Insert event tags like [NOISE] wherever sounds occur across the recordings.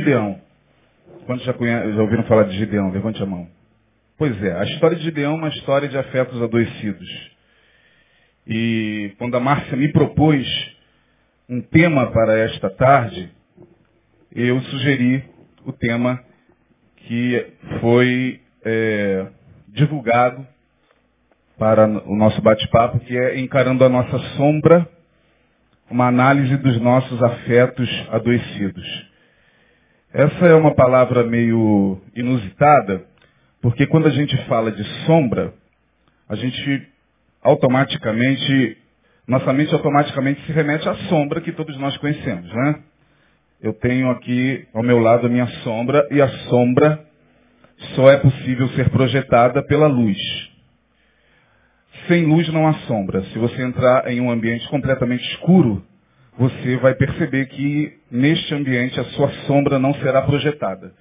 Gideão. Quantos já, já ouviram falar de Gideão? Levante a mão. Pois é, a história de Gideão é uma história de afetos adoecidos. E quando a Márcia me propôs um tema para esta tarde, eu sugeri o tema que foi é, divulgado para o nosso bate-papo, que é Encarando a Nossa Sombra, uma análise dos nossos afetos adoecidos. Essa é uma palavra meio inusitada, porque quando a gente fala de sombra, a gente automaticamente, nossa mente automaticamente se remete à sombra que todos nós conhecemos, né? Eu tenho aqui ao meu lado a minha sombra e a sombra só é possível ser projetada pela luz. Sem luz não há sombra. Se você entrar em um ambiente completamente escuro, você vai perceber que neste ambiente a sua sombra não será projetada.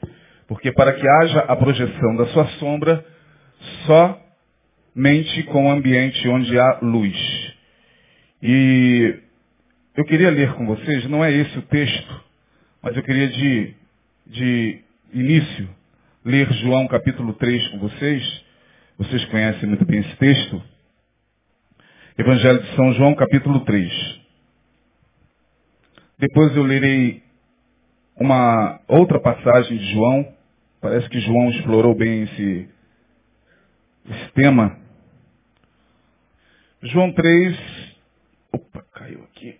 Porque para que haja a projeção da sua sombra, somente com o ambiente onde há luz. E eu queria ler com vocês, não é esse o texto, mas eu queria de, de início ler João capítulo 3 com vocês. Vocês conhecem muito bem esse texto. Evangelho de São João capítulo 3. Depois eu lerei uma outra passagem de João. Parece que João explorou bem esse, esse tema. João 3. Opa, caiu aqui.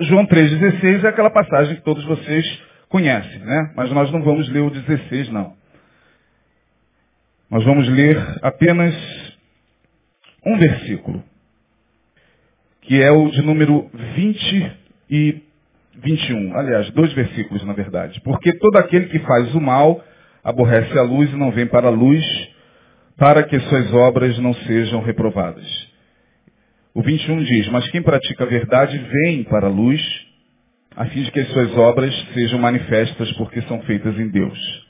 João 3,16 é aquela passagem que todos vocês conhecem, né? Mas nós não vamos ler o 16, não. Nós vamos ler apenas um versículo, que é o de número 20 e 21. Aliás, dois versículos, na verdade. Porque todo aquele que faz o mal aborrece a luz e não vem para a luz, para que suas obras não sejam reprovadas. O 21 diz, mas quem pratica a verdade vem para a luz, a fim de que as suas obras sejam manifestas porque são feitas em Deus.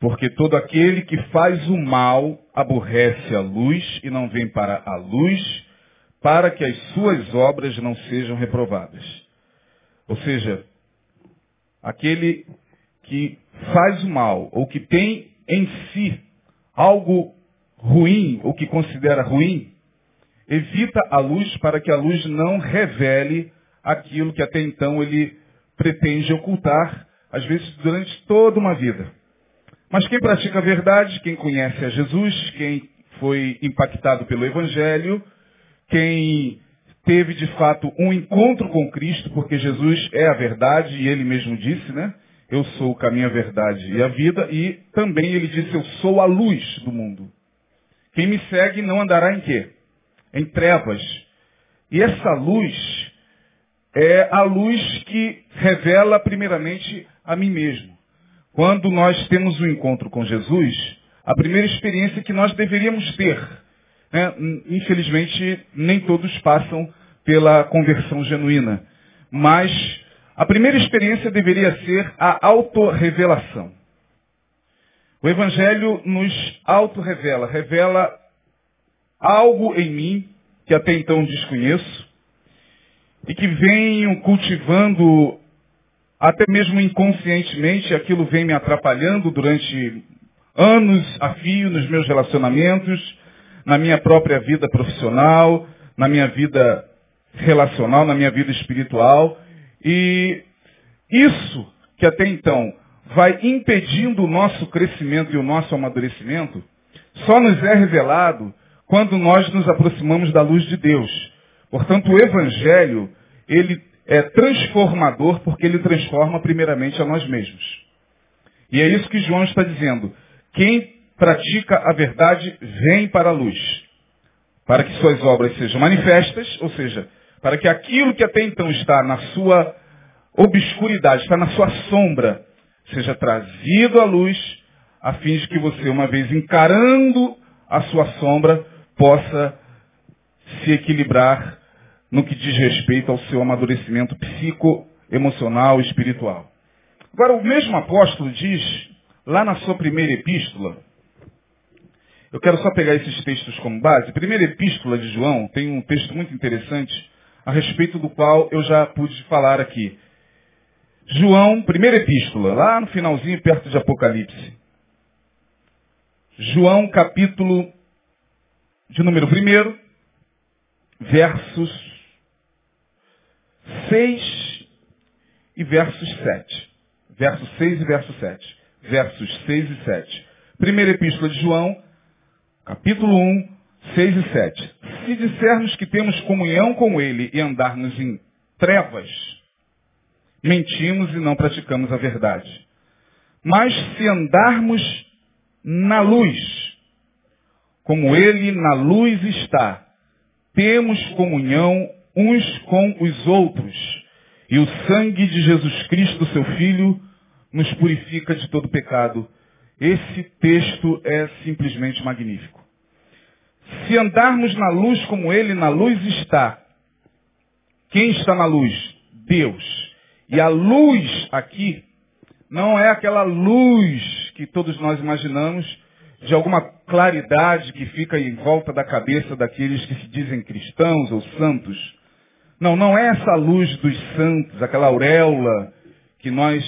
Porque todo aquele que faz o mal aborrece a luz e não vem para a luz, para que as suas obras não sejam reprovadas. Ou seja, aquele que faz o mal ou que tem em si algo ruim, ou que considera ruim, evita a luz para que a luz não revele aquilo que até então ele pretende ocultar, às vezes durante toda uma vida. Mas quem pratica a verdade, quem conhece a Jesus, quem foi impactado pelo Evangelho, quem teve de fato um encontro com Cristo, porque Jesus é a verdade e ele mesmo disse, né? Eu sou o caminho, a verdade e a vida, e também ele disse, eu sou a luz do mundo. Quem me segue não andará em quê? Em trevas. E essa luz é a luz que revela primeiramente a mim mesmo. Quando nós temos um encontro com Jesus, a primeira experiência que nós deveríamos ter, né? infelizmente nem todos passam pela conversão genuína, mas a primeira experiência deveria ser a autorrevelação. O Evangelho nos autorrevela, revela algo em mim que até então desconheço e que venho cultivando até mesmo inconscientemente, aquilo vem me atrapalhando durante anos a fio nos meus relacionamentos, na minha própria vida profissional, na minha vida relacional, na minha vida espiritual. E isso que até então vai impedindo o nosso crescimento e o nosso amadurecimento, só nos é revelado quando nós nos aproximamos da luz de Deus. Portanto, o Evangelho, ele é transformador porque ele transforma primeiramente a nós mesmos. E é isso que João está dizendo. Quem pratica a verdade vem para a luz, para que suas obras sejam manifestas, ou seja, para que aquilo que até então está na sua obscuridade, está na sua sombra, seja trazido à luz, a fim de que você, uma vez encarando a sua sombra, possa se equilibrar no que diz respeito ao seu amadurecimento psico-emocional e espiritual. Agora, o mesmo apóstolo diz, lá na sua primeira epístola, eu quero só pegar esses textos como base. Primeira epístola de João tem um texto muito interessante a respeito do qual eu já pude falar aqui. João, primeira epístola, lá no finalzinho, perto de Apocalipse. João, capítulo de número 1, versos 6 e versos 7. Versos 6 e verso 7. Versos 6 e 7. Primeira epístola de João, capítulo 1, 6 e 7. Se dissermos que temos comunhão com Ele e andarmos em trevas, mentimos e não praticamos a verdade. Mas se andarmos na luz, como Ele na luz está, temos comunhão uns com os outros. E o sangue de Jesus Cristo, seu Filho, nos purifica de todo pecado. Esse texto é simplesmente magnífico. Se andarmos na luz como ele na luz está, quem está na luz? Deus. E a luz aqui não é aquela luz que todos nós imaginamos de alguma claridade que fica em volta da cabeça daqueles que se dizem cristãos ou santos. Não, não é essa luz dos santos, aquela auréola que nós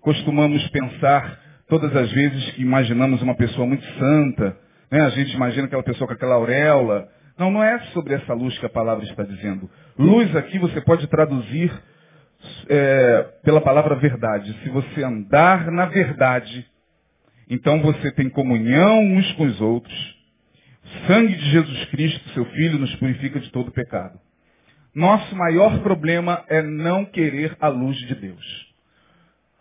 costumamos pensar todas as vezes que imaginamos uma pessoa muito santa. Né? A gente imagina aquela pessoa com aquela auréola. Não, não é sobre essa luz que a palavra está dizendo. Luz aqui você pode traduzir é, pela palavra verdade. Se você andar na verdade, então você tem comunhão uns com os outros. O sangue de Jesus Cristo, seu Filho, nos purifica de todo pecado. Nosso maior problema é não querer a luz de Deus.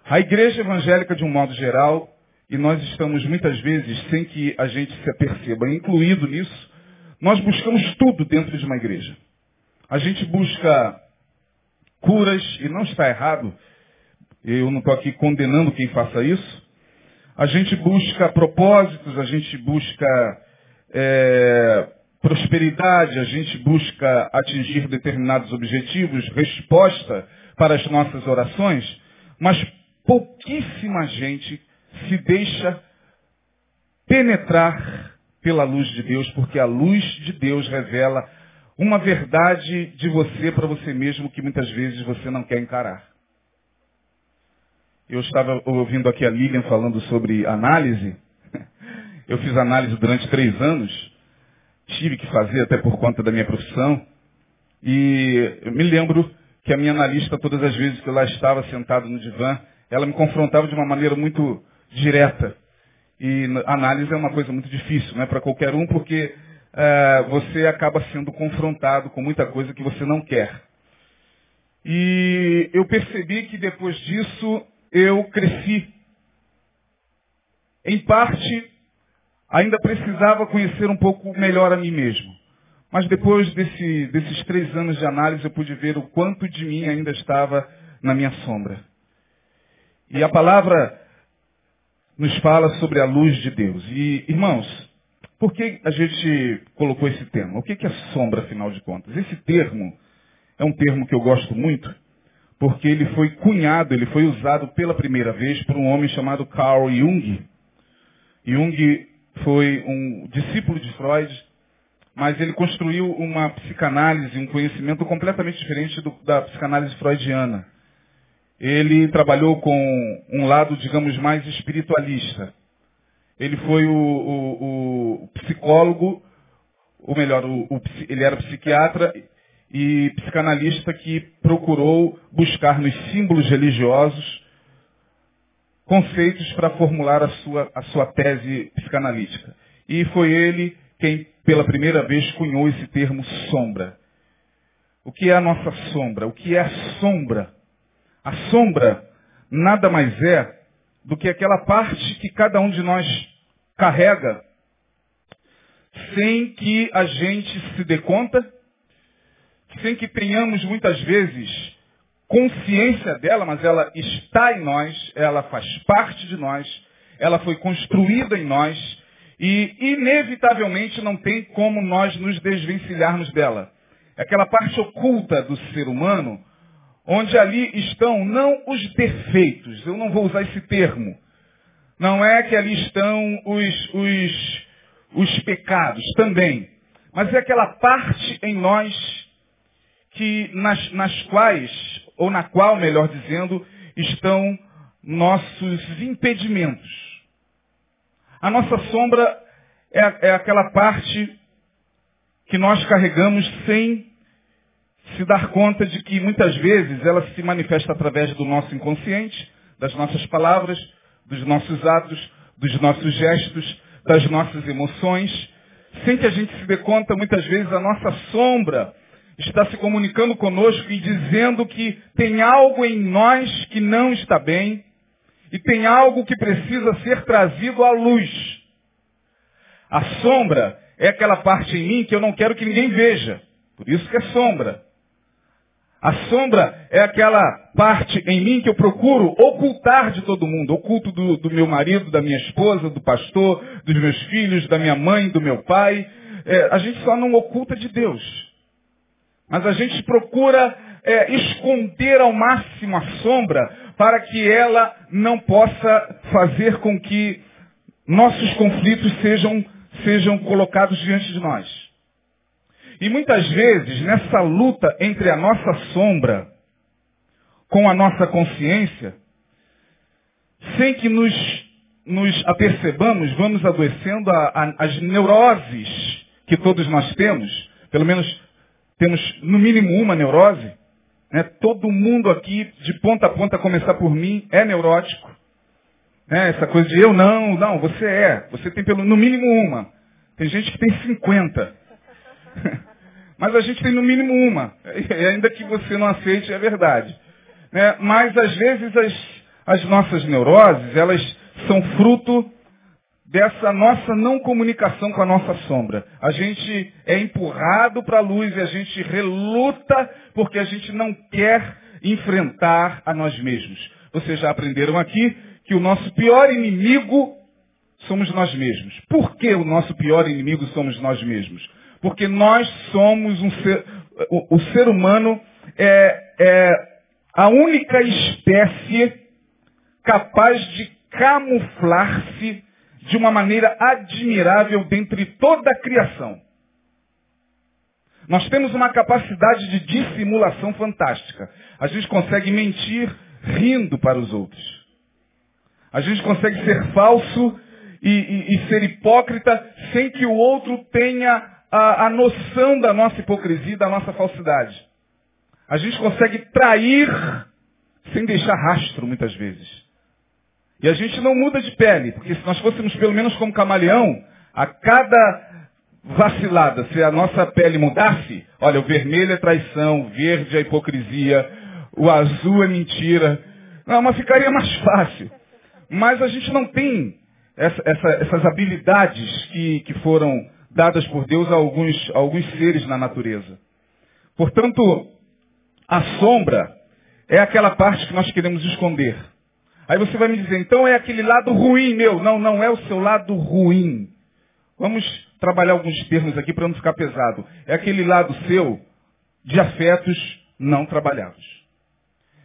A igreja evangélica, de um modo geral, e nós estamos muitas vezes, sem que a gente se aperceba, incluído nisso, nós buscamos tudo dentro de uma igreja. A gente busca curas, e não está errado, eu não estou aqui condenando quem faça isso. A gente busca propósitos, a gente busca é, prosperidade, a gente busca atingir determinados objetivos, resposta para as nossas orações, mas pouquíssima gente se deixa penetrar pela luz de Deus, porque a luz de Deus revela uma verdade de você para você mesmo que muitas vezes você não quer encarar. Eu estava ouvindo aqui a Lilian falando sobre análise. [LAUGHS] Eu fiz análise durante três anos tive que fazer até por conta da minha profissão. E eu me lembro que a minha analista, todas as vezes que eu lá estava sentado no divã, ela me confrontava de uma maneira muito direta. E análise é uma coisa muito difícil, não é para qualquer um, porque é, você acaba sendo confrontado com muita coisa que você não quer. E eu percebi que depois disso eu cresci. Em parte ainda precisava conhecer um pouco melhor a mim mesmo. Mas depois desse, desses três anos de análise, eu pude ver o quanto de mim ainda estava na minha sombra. E a palavra nos fala sobre a luz de Deus. E, irmãos, por que a gente colocou esse termo? O que é sombra, afinal de contas? Esse termo é um termo que eu gosto muito, porque ele foi cunhado, ele foi usado pela primeira vez por um homem chamado Carl Jung. Jung foi um discípulo de Freud, mas ele construiu uma psicanálise, um conhecimento completamente diferente do, da psicanálise freudiana. Ele trabalhou com um lado, digamos, mais espiritualista. Ele foi o, o, o psicólogo, ou melhor, o, ele era psiquiatra e psicanalista que procurou buscar nos símbolos religiosos conceitos para formular a sua, a sua tese psicanalítica. E foi ele quem, pela primeira vez, cunhou esse termo sombra. O que é a nossa sombra? O que é a sombra? A sombra nada mais é do que aquela parte que cada um de nós carrega sem que a gente se dê conta, sem que tenhamos muitas vezes consciência dela, mas ela está em nós, ela faz parte de nós, ela foi construída em nós e inevitavelmente não tem como nós nos desvencilharmos dela. Aquela parte oculta do ser humano, onde ali estão não os defeitos, eu não vou usar esse termo. Não é que ali estão os, os, os pecados também, mas é aquela parte em nós que nas, nas quais ou na qual, melhor dizendo, estão nossos impedimentos. A nossa sombra é, é aquela parte que nós carregamos sem se dar conta de que muitas vezes ela se manifesta através do nosso inconsciente, das nossas palavras, dos nossos atos, dos nossos gestos, das nossas emoções, sem que a gente se dê conta, muitas vezes a nossa sombra está se comunicando conosco e dizendo que tem algo em nós que não está bem e tem algo que precisa ser trazido à luz. A sombra é aquela parte em mim que eu não quero que ninguém veja. Por isso que é sombra. A sombra é aquela parte em mim que eu procuro ocultar de todo mundo. Oculto do, do meu marido, da minha esposa, do pastor, dos meus filhos, da minha mãe, do meu pai. É, a gente só não oculta de Deus. Mas a gente procura é, esconder ao máximo a sombra para que ela não possa fazer com que nossos conflitos sejam, sejam colocados diante de nós. E muitas vezes, nessa luta entre a nossa sombra com a nossa consciência, sem que nos, nos apercebamos, vamos adoecendo a, a, as neuroses que todos nós temos, pelo menos temos no mínimo uma neurose, né? todo mundo aqui, de ponta a ponta, a começar por mim, é neurótico. Né? Essa coisa de eu não, não, você é. Você tem pelo, no mínimo uma. Tem gente que tem 50. [LAUGHS] Mas a gente tem no mínimo uma. E ainda que você não aceite, é verdade. Né? Mas às vezes as, as nossas neuroses, elas são fruto dessa nossa não comunicação com a nossa sombra. A gente é empurrado para a luz e a gente reluta porque a gente não quer enfrentar a nós mesmos. Vocês já aprenderam aqui que o nosso pior inimigo somos nós mesmos. Por que o nosso pior inimigo somos nós mesmos? Porque nós somos um ser, o, o ser humano é, é a única espécie capaz de camuflar-se de uma maneira admirável dentre toda a criação. Nós temos uma capacidade de dissimulação fantástica. A gente consegue mentir rindo para os outros. A gente consegue ser falso e, e, e ser hipócrita sem que o outro tenha a, a noção da nossa hipocrisia, da nossa falsidade. A gente consegue trair sem deixar rastro, muitas vezes. E a gente não muda de pele, porque se nós fôssemos pelo menos como camaleão, a cada vacilada, se a nossa pele mudasse, olha, o vermelho é traição, o verde é hipocrisia, o azul é mentira. Não, mas ficaria mais [LAUGHS] fácil. Mas a gente não tem essa, essa, essas habilidades que, que foram dadas por Deus a alguns, a alguns seres na natureza. Portanto, a sombra é aquela parte que nós queremos esconder. Aí você vai me dizer, então é aquele lado ruim meu. Não, não é o seu lado ruim. Vamos trabalhar alguns termos aqui para não ficar pesado. É aquele lado seu de afetos não trabalhados.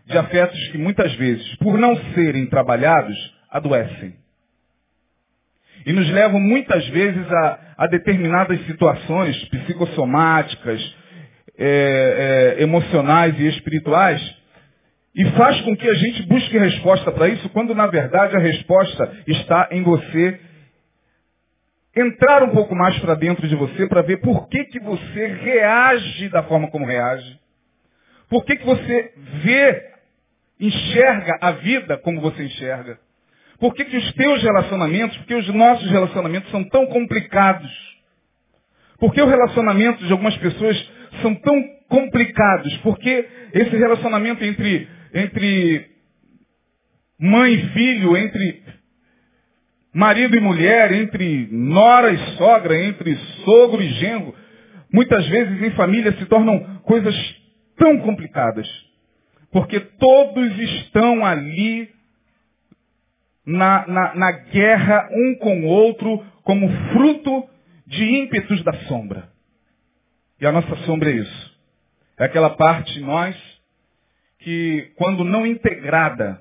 De afetos que muitas vezes, por não serem trabalhados, adoecem e nos levam muitas vezes a, a determinadas situações psicossomáticas, é, é, emocionais e espirituais, e faz com que a gente busque resposta para isso, quando na verdade a resposta está em você entrar um pouco mais para dentro de você para ver por que, que você reage da forma como reage. Por que, que você vê, enxerga a vida como você enxerga. Por que, que os teus relacionamentos, porque os nossos relacionamentos são tão complicados? Por que o relacionamento de algumas pessoas são tão complicados? Porque esse relacionamento entre, entre mãe e filho, entre marido e mulher, entre nora e sogra, entre sogro e genro, muitas vezes em família se tornam coisas tão complicadas. Porque todos estão ali na, na, na guerra um com o outro como fruto de ímpetos da sombra. E a nossa sombra é isso. É aquela parte nós que, quando não integrada,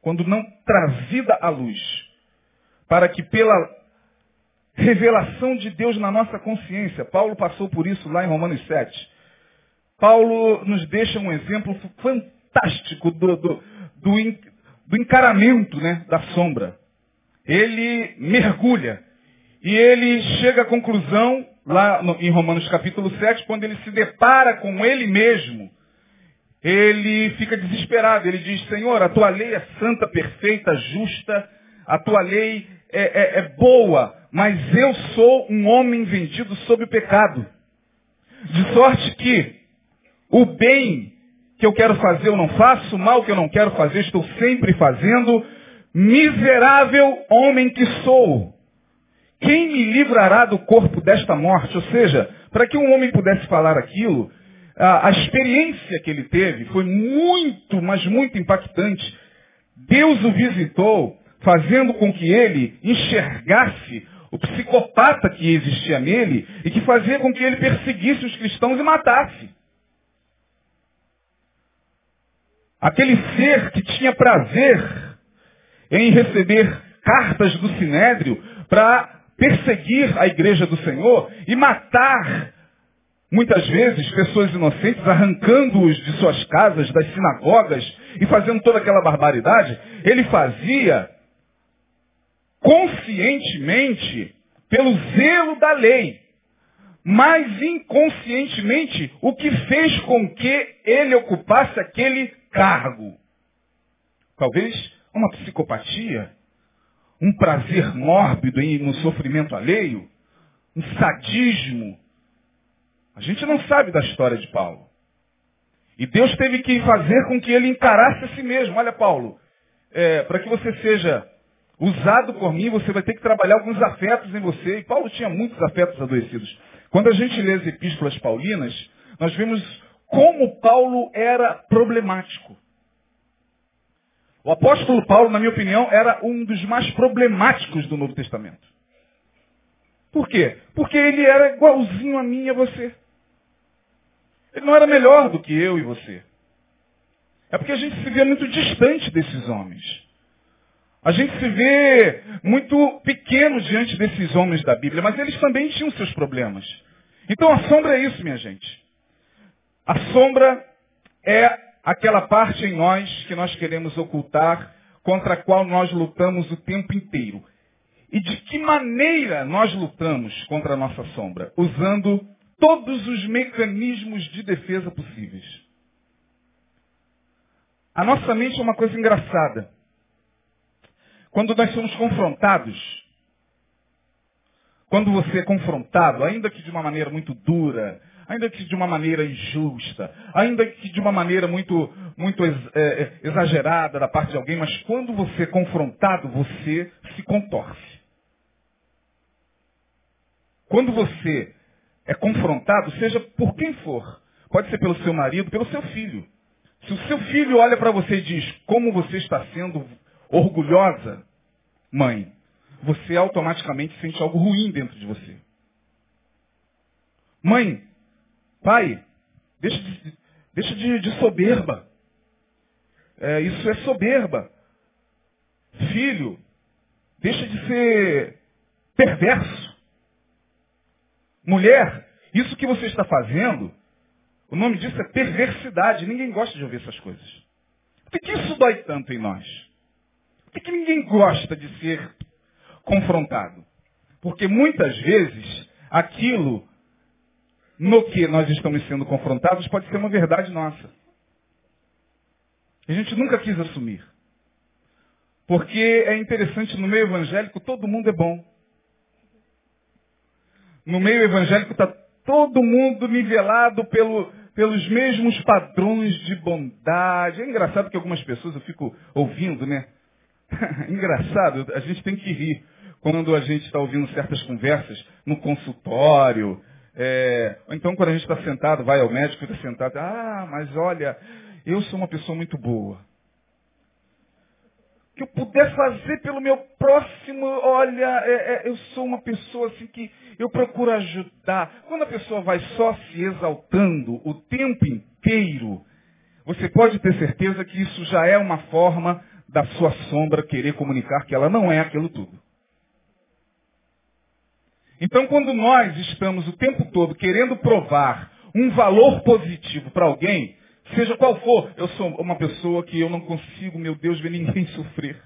quando não trazida à luz, para que pela revelação de Deus na nossa consciência, Paulo passou por isso lá em Romanos 7. Paulo nos deixa um exemplo fantástico do, do, do, do encaramento né, da sombra. Ele mergulha. E ele chega à conclusão, lá no, em Romanos capítulo 7, quando ele se depara com ele mesmo, ele fica desesperado. Ele diz, Senhor, a tua lei é santa, perfeita, justa, a tua lei é, é, é boa, mas eu sou um homem vendido sob o pecado. De sorte que o bem que eu quero fazer eu não faço, mal que eu não quero fazer estou sempre fazendo. Miserável homem que sou. Quem me livrará do corpo desta morte? Ou seja, para que um homem pudesse falar aquilo, a experiência que ele teve foi muito, mas muito impactante. Deus o visitou, fazendo com que ele enxergasse o psicopata que existia nele e que fazia com que ele perseguisse os cristãos e matasse. Aquele ser que tinha prazer em receber cartas do Sinédrio para perseguir a igreja do Senhor e matar, muitas vezes, pessoas inocentes, arrancando-os de suas casas, das sinagogas e fazendo toda aquela barbaridade, ele fazia conscientemente pelo zelo da lei, mas inconscientemente o que fez com que ele ocupasse aquele cargo. Talvez uma psicopatia, um prazer mórbido no sofrimento alheio, um sadismo. A gente não sabe da história de Paulo. E Deus teve que fazer com que ele encarasse a si mesmo. Olha, Paulo, é, para que você seja usado por mim, você vai ter que trabalhar alguns afetos em você. E Paulo tinha muitos afetos adoecidos. Quando a gente lê as epístolas paulinas, nós vemos como Paulo era problemático. O apóstolo Paulo, na minha opinião, era um dos mais problemáticos do Novo Testamento. Por quê? Porque ele era igualzinho a mim e a você. Ele não era melhor do que eu e você. É porque a gente se vê muito distante desses homens. A gente se vê muito pequeno diante desses homens da Bíblia, mas eles também tinham seus problemas. Então a sombra é isso, minha gente. A sombra é aquela parte em nós que nós queremos ocultar, contra a qual nós lutamos o tempo inteiro. E de que maneira nós lutamos contra a nossa sombra? Usando todos os mecanismos de defesa possíveis. A nossa mente é uma coisa engraçada. Quando nós somos confrontados, quando você é confrontado, ainda que de uma maneira muito dura, ainda que de uma maneira injusta, ainda que de uma maneira muito, muito é, é, exagerada da parte de alguém, mas quando você é confrontado, você se contorce. Quando você é confrontado, seja por quem for, pode ser pelo seu marido, pelo seu filho. Se o seu filho olha para você e diz como você está sendo orgulhosa, mãe, você automaticamente sente algo ruim dentro de você. Mãe, pai, deixa de, deixa de, de soberba. É, isso é soberba. Filho, deixa de ser perverso. Mulher, isso que você está fazendo, o nome disso é perversidade. Ninguém gosta de ouvir essas coisas. Por que isso dói tanto em nós? Por que ninguém gosta de ser confrontado? Porque muitas vezes aquilo no que nós estamos sendo confrontados pode ser uma verdade nossa. A gente nunca quis assumir. Porque é interessante, no meio evangélico todo mundo é bom. No meio evangélico está todo mundo nivelado pelo, pelos mesmos padrões de bondade. É engraçado que algumas pessoas eu fico ouvindo, né? [LAUGHS] Engraçado, a gente tem que rir quando a gente está ouvindo certas conversas no consultório. É, então quando a gente está sentado, vai ao médico, fica sentado, ah, mas olha, eu sou uma pessoa muito boa. O que eu puder fazer pelo meu próximo, olha, é, é, eu sou uma pessoa assim que eu procuro ajudar. Quando a pessoa vai só se exaltando o tempo inteiro, você pode ter certeza que isso já é uma forma da sua sombra querer comunicar que ela não é aquilo tudo. Então, quando nós estamos o tempo todo querendo provar um valor positivo para alguém, Seja qual for, eu sou uma pessoa que eu não consigo, meu Deus, ver ninguém [LAUGHS] sofrer.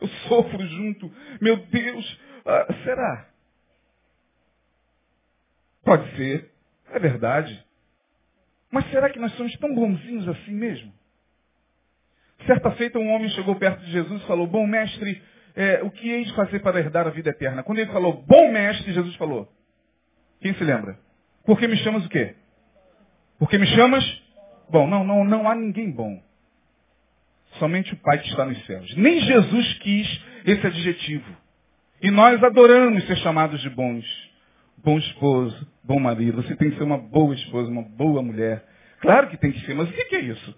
Eu sofro junto. Meu Deus, ah, será? Pode ser, é verdade. Mas será que nós somos tão bonzinhos assim mesmo? Certa feita um homem chegou perto de Jesus e falou, bom mestre, é, o que hei de fazer para herdar a vida eterna? Quando ele falou, bom mestre, Jesus falou, quem se lembra? Por que me chamas o quê? Porque me chamas? Bom, não, não, não há ninguém bom. Somente o Pai que está nos céus. Nem Jesus quis esse adjetivo. E nós adoramos ser chamados de bons. Bom esposo, bom marido. Você tem que ser uma boa esposa, uma boa mulher. Claro que tem que ser, mas o que é isso?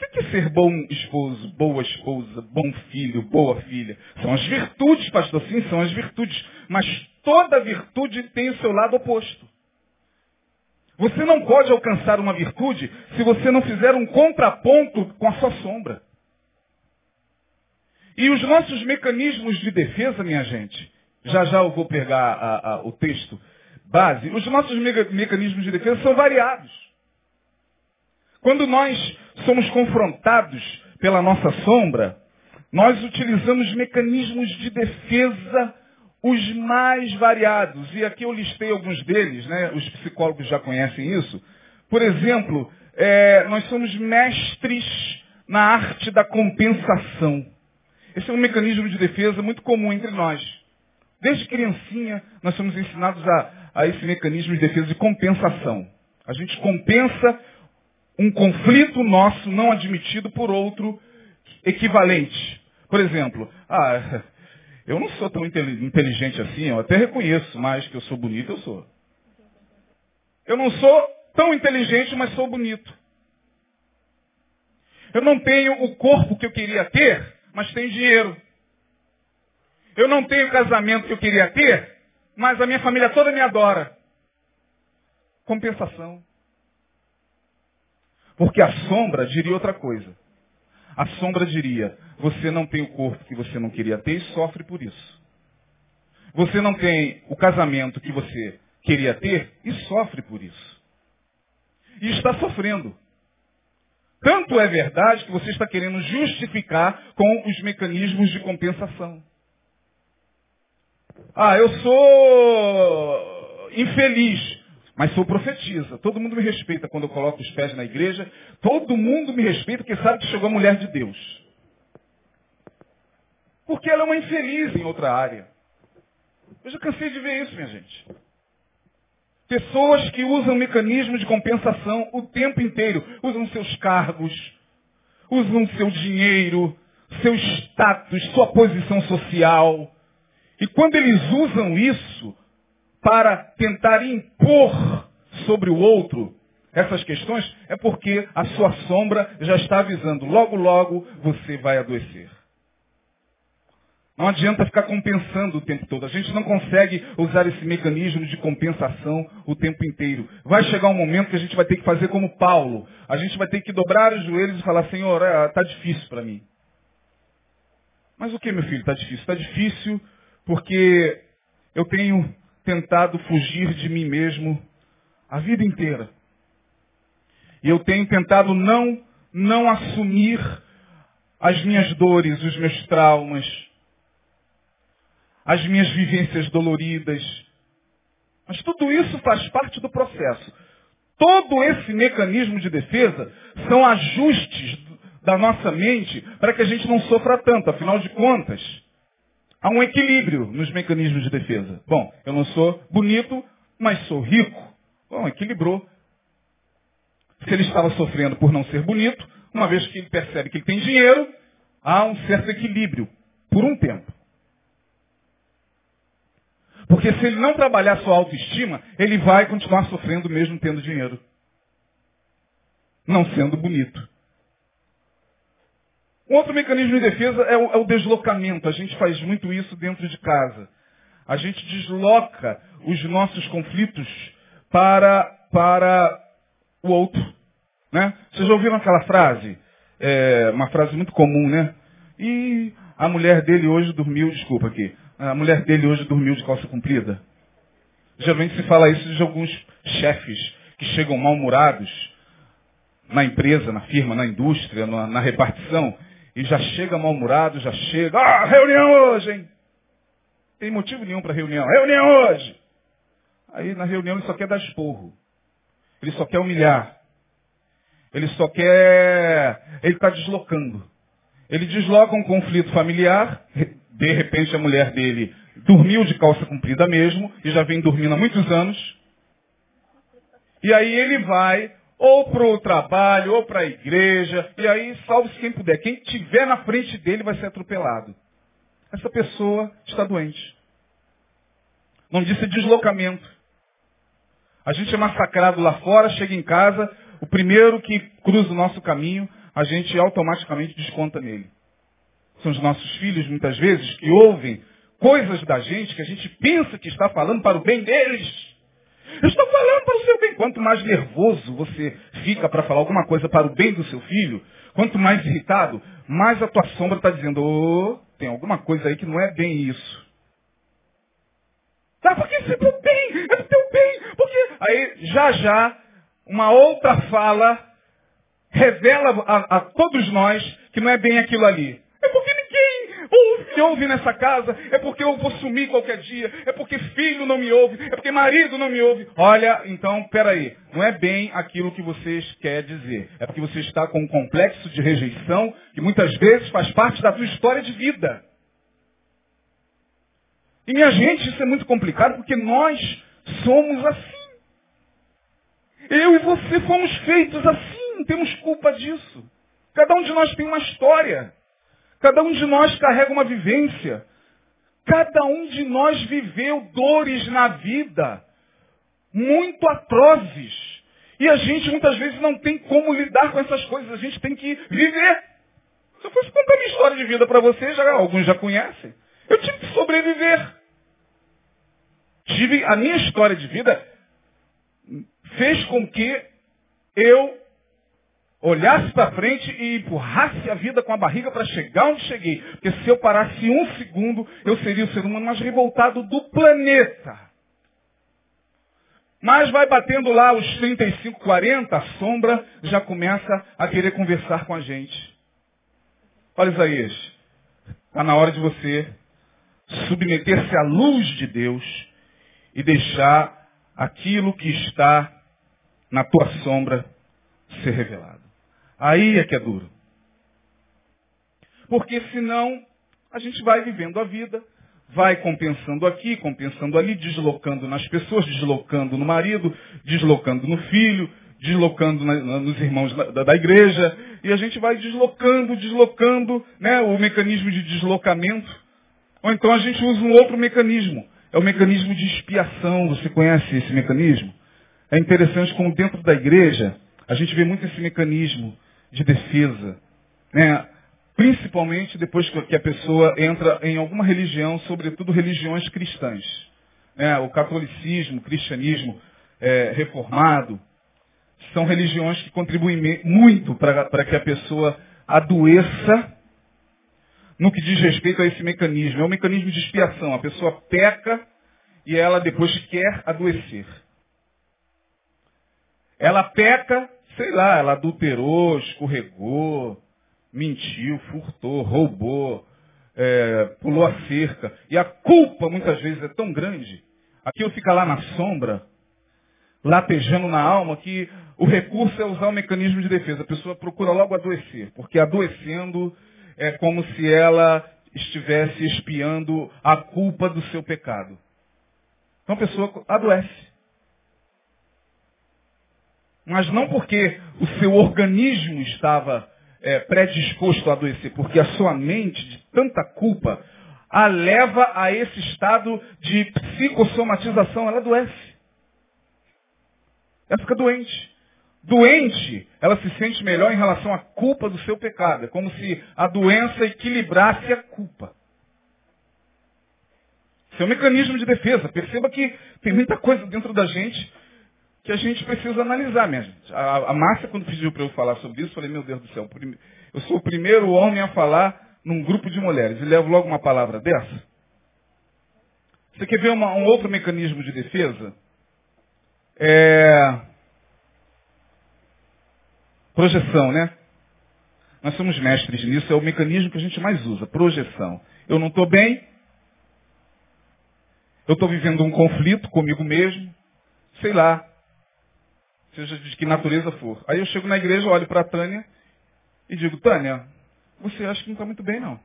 O que é ser bom esposo, boa esposa, bom filho, boa filha? São as virtudes, pastor, sim, são as virtudes. Mas toda virtude tem o seu lado oposto. Você não pode alcançar uma virtude se você não fizer um contraponto com a sua sombra. E os nossos mecanismos de defesa, minha gente, já já eu vou pegar a, a, o texto base, os nossos mecanismos de defesa são variados. Quando nós somos confrontados pela nossa sombra, nós utilizamos mecanismos de defesa os mais variados. E aqui eu listei alguns deles, né? os psicólogos já conhecem isso. Por exemplo, é, nós somos mestres na arte da compensação. Esse é um mecanismo de defesa muito comum entre nós. Desde criancinha, nós somos ensinados a, a esse mecanismo de defesa de compensação. A gente compensa um conflito nosso não admitido por outro equivalente. Por exemplo, ah, eu não sou tão inteligente assim, eu até reconheço mais que eu sou bonito, eu sou. Eu não sou tão inteligente, mas sou bonito. Eu não tenho o corpo que eu queria ter, mas tenho dinheiro. Eu não tenho o casamento que eu queria ter, mas a minha família toda me adora. Compensação. Porque a sombra diria outra coisa. A sombra diria, você não tem o corpo que você não queria ter e sofre por isso. Você não tem o casamento que você queria ter e sofre por isso. E está sofrendo. Tanto é verdade que você está querendo justificar com os mecanismos de compensação. Ah, eu sou infeliz, mas sou profetisa. Todo mundo me respeita quando eu coloco os pés na igreja. Todo mundo me respeita porque sabe que chegou a mulher de Deus. Porque ela é uma infeliz em outra área. Eu já cansei de ver isso, minha gente. Pessoas que usam mecanismos de compensação o tempo inteiro. Usam seus cargos, usam seu dinheiro, seu status, sua posição social. E quando eles usam isso para tentar impor sobre o outro essas questões, é porque a sua sombra já está avisando. Logo, logo você vai adoecer. Não adianta ficar compensando o tempo todo. A gente não consegue usar esse mecanismo de compensação o tempo inteiro. Vai chegar um momento que a gente vai ter que fazer como Paulo. A gente vai ter que dobrar os joelhos e falar, Senhor, está é, difícil para mim. Mas o que, meu filho? Está difícil? Está difícil porque eu tenho tentado fugir de mim mesmo a vida inteira. E eu tenho tentado não, não assumir as minhas dores, os meus traumas, as minhas vivências doloridas. Mas tudo isso faz parte do processo. Todo esse mecanismo de defesa são ajustes da nossa mente para que a gente não sofra tanto. Afinal de contas, há um equilíbrio nos mecanismos de defesa. Bom, eu não sou bonito, mas sou rico. Bom, equilibrou. Se ele estava sofrendo por não ser bonito, uma vez que ele percebe que ele tem dinheiro, há um certo equilíbrio, por um tempo. Porque se ele não trabalhar sua autoestima, ele vai continuar sofrendo mesmo tendo dinheiro. Não sendo bonito. Outro mecanismo de defesa é o, é o deslocamento. A gente faz muito isso dentro de casa. A gente desloca os nossos conflitos para, para o outro. Né? Vocês já ouviram aquela frase? É, uma frase muito comum, né? E a mulher dele hoje dormiu, desculpa aqui, a mulher dele hoje dormiu de calça comprida. Geralmente se fala isso de alguns chefes que chegam mal-humorados na empresa, na firma, na indústria, na, na repartição, e já chega mal-humorado, já chega, ah, reunião hoje, hein? Tem motivo nenhum para reunião. Reunião hoje! Aí na reunião ele só quer dar esporro. Ele só quer humilhar. Ele só quer. Ele está deslocando. Ele desloca um conflito familiar. De repente a mulher dele dormiu de calça comprida mesmo e já vem dormindo há muitos anos. E aí ele vai ou para o trabalho, ou para a igreja, e aí salve-se quem puder. Quem tiver na frente dele vai ser atropelado. Essa pessoa está doente. Não disse deslocamento. A gente é massacrado lá fora, chega em casa, o primeiro que cruza o nosso caminho, a gente automaticamente desconta nele. São os nossos filhos, muitas vezes, que ouvem coisas da gente que a gente pensa que está falando para o bem deles. Eu estou falando para o seu bem. Quanto mais nervoso você fica para falar alguma coisa para o bem do seu filho, quanto mais irritado, mais a tua sombra está dizendo, oh, tem alguma coisa aí que não é bem isso. Tá, porque isso é pro bem, é pro teu bem. Porque aí, já já, uma outra fala revela a, a todos nós que não é bem aquilo ali. Me ouve nessa casa, é porque eu vou sumir qualquer dia, é porque filho não me ouve, é porque marido não me ouve. Olha, então, peraí, não é bem aquilo que vocês querem dizer. É porque você está com um complexo de rejeição que muitas vezes faz parte da sua história de vida. E minha gente, isso é muito complicado porque nós somos assim. Eu e você fomos feitos assim, temos culpa disso. Cada um de nós tem uma história. Cada um de nós carrega uma vivência. Cada um de nós viveu dores na vida muito atrozes. E a gente muitas vezes não tem como lidar com essas coisas. A gente tem que viver. Se eu fosse contar minha história de vida para vocês, já, alguns já conhecem. Eu tive que sobreviver. Tive a minha história de vida fez com que eu olhasse para frente e empurrasse a vida com a barriga para chegar onde cheguei. Porque se eu parasse um segundo, eu seria o ser humano mais revoltado do planeta. Mas vai batendo lá os 35, 40, a sombra já começa a querer conversar com a gente. Olha Isaías, está na hora de você submeter-se à luz de Deus e deixar aquilo que está na tua sombra ser revelado. Aí é que é duro. Porque senão a gente vai vivendo a vida, vai compensando aqui, compensando ali, deslocando nas pessoas, deslocando no marido, deslocando no filho, deslocando na, na, nos irmãos da, da, igreja, e a gente vai deslocando, deslocando, né, o mecanismo de deslocamento. Ou então a gente usa um outro mecanismo, é o mecanismo de expiação. Você conhece esse mecanismo? É interessante como dentro da igreja a gente vê muito esse mecanismo de defesa. Né? Principalmente depois que a pessoa entra em alguma religião, sobretudo religiões cristãs. Né? O catolicismo, o cristianismo é, reformado, são religiões que contribuem muito para que a pessoa adoeça no que diz respeito a esse mecanismo. É um mecanismo de expiação. A pessoa peca e ela depois quer adoecer. Ela peca sei lá, ela adulterou, escorregou, mentiu, furtou, roubou, é, pulou a cerca. E a culpa muitas vezes é tão grande, aquilo fica lá na sombra, latejando na alma, que o recurso é usar o mecanismo de defesa. A pessoa procura logo adoecer, porque adoecendo é como se ela estivesse espiando a culpa do seu pecado. Então a pessoa adoece. Mas não porque o seu organismo estava é, predisposto a adoecer, porque a sua mente, de tanta culpa, a leva a esse estado de psicossomatização. Ela adoece. Ela fica doente. Doente, ela se sente melhor em relação à culpa do seu pecado. É como se a doença equilibrasse a culpa. Esse é mecanismo de defesa. Perceba que tem muita coisa dentro da gente que a gente precisa analisar mesmo. A, a Márcia, quando pediu para eu falar sobre isso, eu falei, meu Deus do céu, eu sou o primeiro homem a falar num grupo de mulheres e levo logo uma palavra dessa. Você quer ver uma, um outro mecanismo de defesa? É... Projeção, né? Nós somos mestres nisso, é o mecanismo que a gente mais usa, projeção. Eu não estou bem, eu estou vivendo um conflito comigo mesmo, sei lá, seja de que natureza for. Aí eu chego na igreja, olho para a Tânia e digo, Tânia, você acha que não está muito bem, não.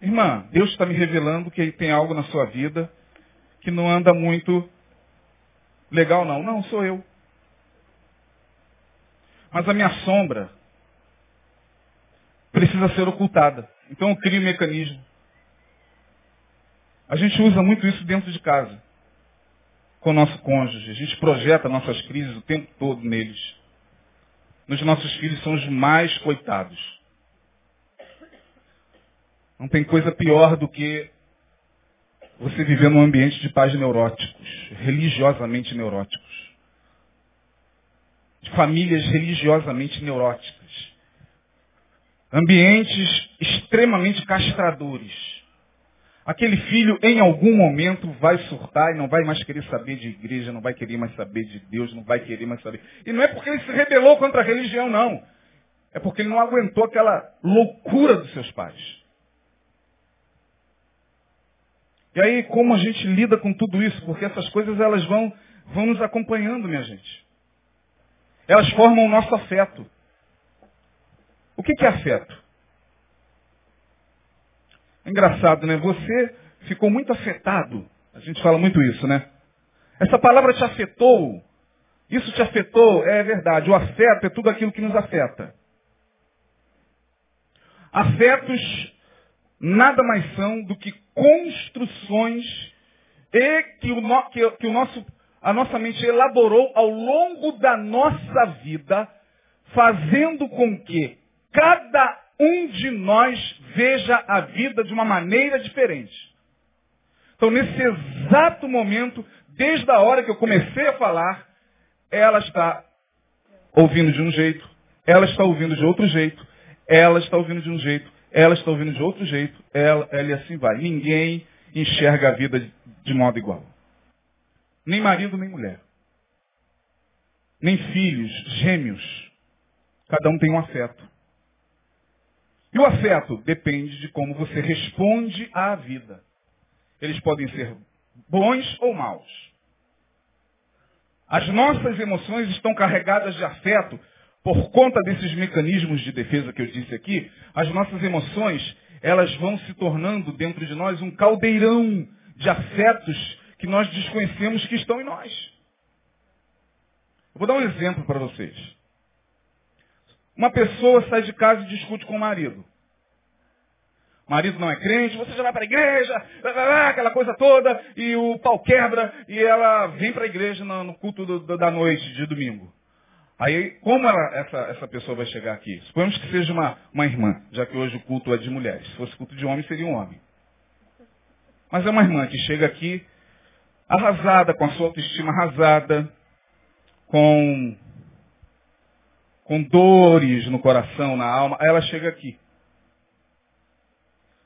Irmã, Deus está me revelando que tem algo na sua vida que não anda muito legal, não. Não, sou eu. Mas a minha sombra precisa ser ocultada. Então eu crio um mecanismo. A gente usa muito isso dentro de casa. Com o nosso cônjuge. A gente projeta nossas crises o tempo todo neles. Nos nossos filhos são os mais coitados. Não tem coisa pior do que você viver num ambiente de pais neuróticos, religiosamente neuróticos. De famílias religiosamente neuróticas. Ambientes extremamente castradores. Aquele filho, em algum momento, vai surtar e não vai mais querer saber de igreja, não vai querer mais saber de Deus, não vai querer mais saber. E não é porque ele se rebelou contra a religião, não. É porque ele não aguentou aquela loucura dos seus pais. E aí, como a gente lida com tudo isso? Porque essas coisas elas vão, vão nos acompanhando, minha gente. Elas formam o nosso afeto. O que, que é afeto? É engraçado, né? Você ficou muito afetado. A gente fala muito isso, né? Essa palavra te afetou. Isso te afetou, é verdade. O afeto é tudo aquilo que nos afeta. Afetos nada mais são do que construções e que o, no, que, que o nosso, a nossa mente elaborou ao longo da nossa vida, fazendo com que cada um de nós veja a vida de uma maneira diferente. Então, nesse exato momento, desde a hora que eu comecei a falar, ela está ouvindo de um jeito, ela está ouvindo de outro jeito, ela está ouvindo de um jeito, ela está ouvindo de outro jeito, ela, ela e assim vai. Ninguém enxerga a vida de, modo igual. Nem marido, nem mulher. Nem filhos, gêmeos. Cada um tem um afeto. E o afeto depende de como você responde à vida. Eles podem ser bons ou maus. As nossas emoções estão carregadas de afeto por conta desses mecanismos de defesa que eu disse aqui, as nossas emoções, elas vão se tornando dentro de nós um caldeirão de afetos que nós desconhecemos que estão em nós. Eu vou dar um exemplo para vocês. Uma pessoa sai de casa e discute com o marido. O marido não é crente, você já vai para a igreja, aquela coisa toda, e o pau quebra, e ela vem para a igreja no culto da noite, de domingo. Aí, como ela, essa, essa pessoa vai chegar aqui? Suponhamos que seja uma, uma irmã, já que hoje o culto é de mulheres. Se fosse culto de homem, seria um homem. Mas é uma irmã que chega aqui arrasada, com a sua autoestima arrasada, com, com dores no coração, na alma. Ela chega aqui.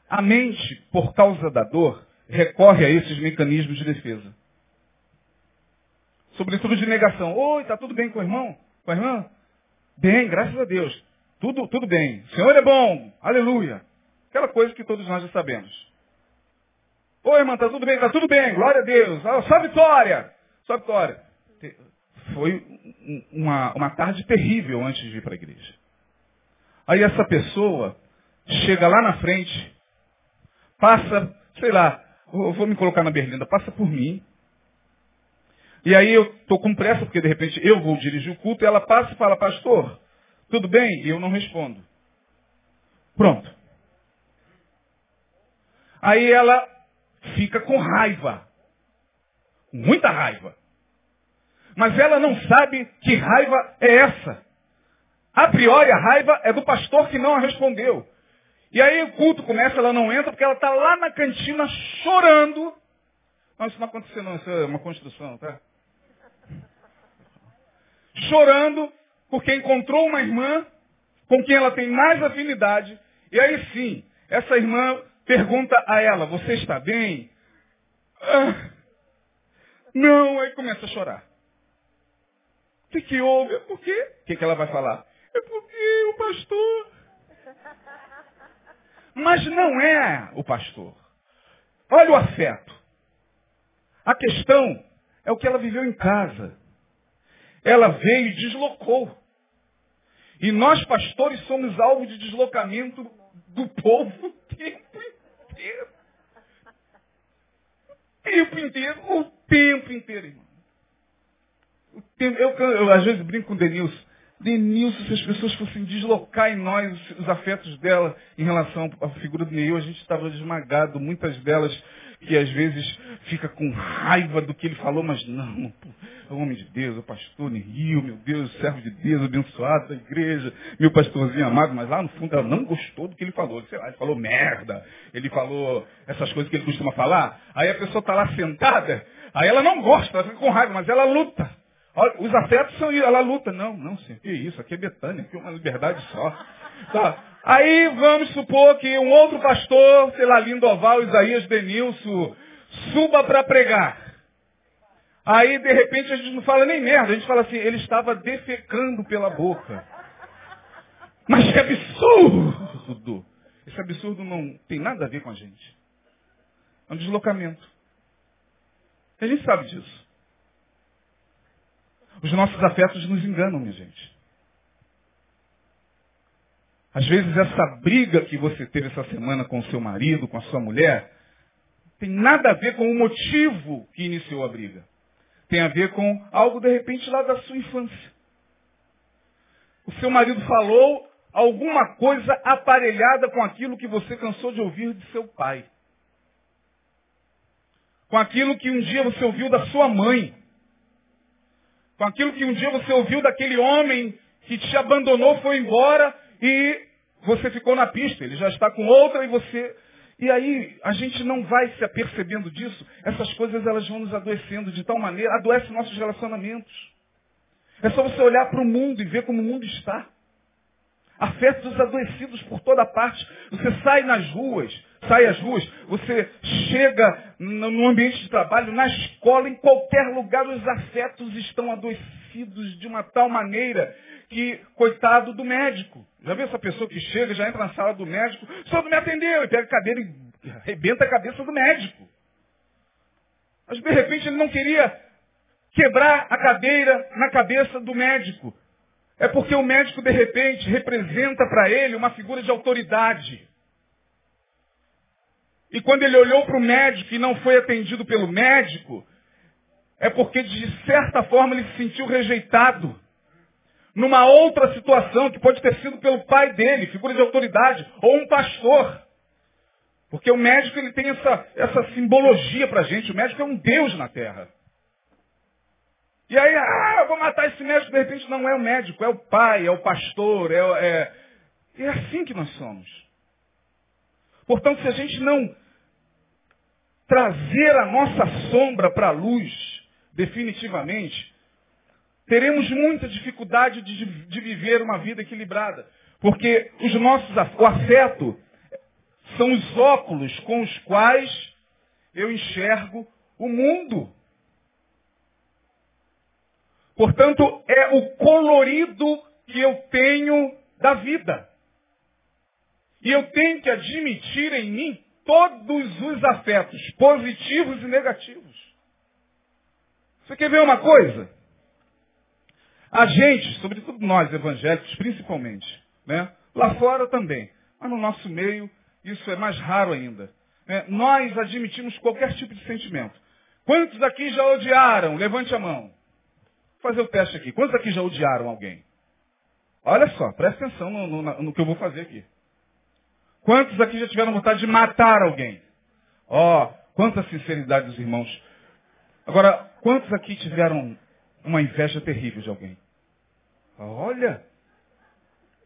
A mente, por causa da dor, recorre a esses mecanismos de defesa. Sobretudo de negação. Oi, está tudo bem com o irmão? Com a irmã? Bem, graças a Deus. Tudo, tudo bem. O Senhor é bom. Aleluia. Aquela coisa que todos nós já sabemos. Oi, irmã, está tudo bem? Está tudo bem. Glória a Deus. Ah, só vitória. Só vitória. Foi uma, uma tarde terrível antes de ir para a igreja. Aí essa pessoa chega lá na frente, passa, sei lá, vou me colocar na berlinda, passa por mim, e aí eu estou com pressa, porque de repente eu vou dirigir o culto, e ela passa e fala, pastor, tudo bem? E eu não respondo. Pronto. Aí ela fica com raiva. Muita raiva. Mas ela não sabe que raiva é essa. A priori a raiva é do pastor que não a respondeu. E aí o culto começa, ela não entra porque ela está lá na cantina chorando. Não, isso não aconteceu não, isso é uma construção, tá? chorando porque encontrou uma irmã com quem ela tem mais afinidade. E aí sim, essa irmã pergunta a ela, você está bem? Ah, não, aí começa a chorar. O que, que houve? É por quê? O que, que ela vai falar? É porque o pastor. Mas não é o pastor. Olha o afeto. A questão é o que ela viveu em casa. Ela veio e deslocou. E nós, pastores, somos alvo de deslocamento do povo o tempo inteiro. O tempo inteiro, o tempo inteiro, irmão. Tempo, eu, eu, às vezes brinco com Denilson. Denilson, se as pessoas fossem deslocar em nós os, os afetos dela em relação à figura do Neil, a gente estava esmagado. Muitas delas que às vezes fica com raiva do que ele falou, mas não, é o homem de Deus, é o pastor Neil, meu Deus, servo de Deus, abençoado da igreja, meu pastorzinho amado, mas lá no fundo ela não gostou do que ele falou. Sei lá, ele falou merda, ele falou essas coisas que ele costuma falar. Aí a pessoa está lá sentada, aí ela não gosta, ela fica com raiva, mas ela luta. Os afetos são ela luta. Não, não, senhor, que isso, aqui é Betânia, aqui é uma liberdade só. Tá. Aí vamos supor que um outro pastor, sei lá, Lindoval, Isaías Denilson, suba para pregar. Aí, de repente, a gente não fala nem merda, a gente fala assim, ele estava defecando pela boca. Mas que absurdo! Esse absurdo não tem nada a ver com a gente. É um deslocamento. A gente sabe disso. Os nossos afetos nos enganam, minha gente. Às vezes essa briga que você teve essa semana com o seu marido, com a sua mulher, tem nada a ver com o motivo que iniciou a briga. Tem a ver com algo de repente lá da sua infância. O seu marido falou alguma coisa aparelhada com aquilo que você cansou de ouvir de seu pai. Com aquilo que um dia você ouviu da sua mãe. Com aquilo que um dia você ouviu daquele homem que te abandonou, foi embora e você ficou na pista, ele já está com outra e você. E aí a gente não vai se apercebendo disso. Essas coisas elas vão nos adoecendo de tal maneira, adoece nossos relacionamentos. É só você olhar para o mundo e ver como o mundo está. Afetos adoecidos por toda parte. Você sai nas ruas, sai às ruas, você chega no ambiente de trabalho, na escola, em qualquer lugar, os afetos estão adoecidos de uma tal maneira que, coitado do médico. Já viu essa pessoa que chega, já entra na sala do médico, só não me atendeu, e pega a cadeira e arrebenta a cabeça do médico. Mas de repente ele não queria quebrar a cadeira na cabeça do médico. É porque o médico, de repente, representa para ele uma figura de autoridade. E quando ele olhou para o médico e não foi atendido pelo médico, é porque, de certa forma, ele se sentiu rejeitado numa outra situação que pode ter sido pelo pai dele, figura de autoridade, ou um pastor. Porque o médico ele tem essa, essa simbologia para a gente. O médico é um Deus na terra. E aí, ah, vou matar esse médico. De repente não é o médico, é o pai, é o pastor. É, é, é assim que nós somos. Portanto, se a gente não trazer a nossa sombra para a luz, definitivamente, teremos muita dificuldade de, de viver uma vida equilibrada. Porque os nossos, o afeto são os óculos com os quais eu enxergo o mundo. Portanto, é o colorido que eu tenho da vida. E eu tenho que admitir em mim todos os afetos, positivos e negativos. Você quer ver uma coisa? A gente, sobretudo nós evangélicos, principalmente, né? lá fora também, mas no nosso meio isso é mais raro ainda. Né? Nós admitimos qualquer tipo de sentimento. Quantos aqui já odiaram? Levante a mão. Vou fazer o teste aqui. Quantos aqui já odiaram alguém? Olha só, presta atenção no, no, no que eu vou fazer aqui. Quantos aqui já tiveram vontade de matar alguém? Ó, oh, quanta sinceridade dos irmãos. Agora, quantos aqui tiveram uma inveja terrível de alguém? Olha,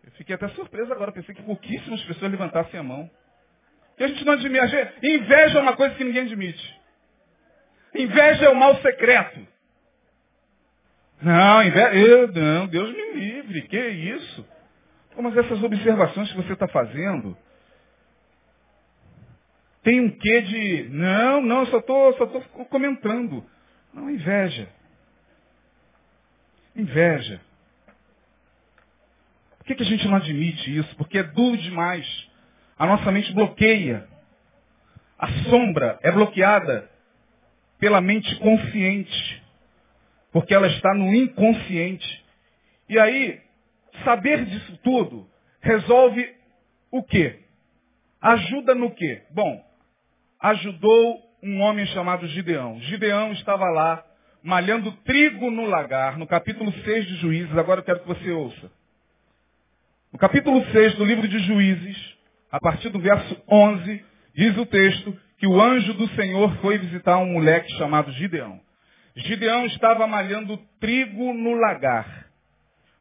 eu fiquei até surpreso agora, pensei que pouquíssimas pessoas levantassem a mão. Que a gente não admite. Inveja é uma coisa que ninguém admite. Inveja é o mal secreto. Não, inveja. Eu, não, Deus me livre. Que isso? Mas essas observações que você está fazendo tem um quê de. Não, não, só estou só tô comentando. Não, inveja. Inveja. Por que, que a gente não admite isso? Porque é duro demais. A nossa mente bloqueia. A sombra é bloqueada pela mente consciente. Porque ela está no inconsciente. E aí, saber disso tudo resolve o quê? Ajuda no quê? Bom, ajudou um homem chamado Gideão. Gideão estava lá malhando trigo no lagar, no capítulo 6 de Juízes. Agora eu quero que você ouça. No capítulo 6 do livro de Juízes, a partir do verso 11, diz o texto que o anjo do Senhor foi visitar um moleque chamado Gideão. Gideão estava malhando trigo no lagar.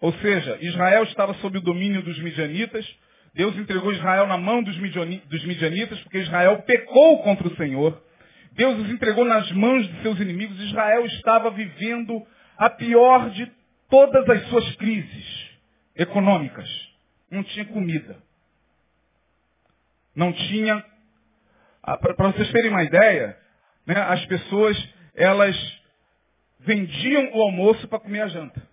Ou seja, Israel estava sob o domínio dos midianitas. Deus entregou Israel na mão dos midianitas, porque Israel pecou contra o Senhor. Deus os entregou nas mãos de seus inimigos. Israel estava vivendo a pior de todas as suas crises econômicas. Não tinha comida. Não tinha. Ah, Para vocês terem uma ideia, né, as pessoas elas vendiam o almoço para comer a janta.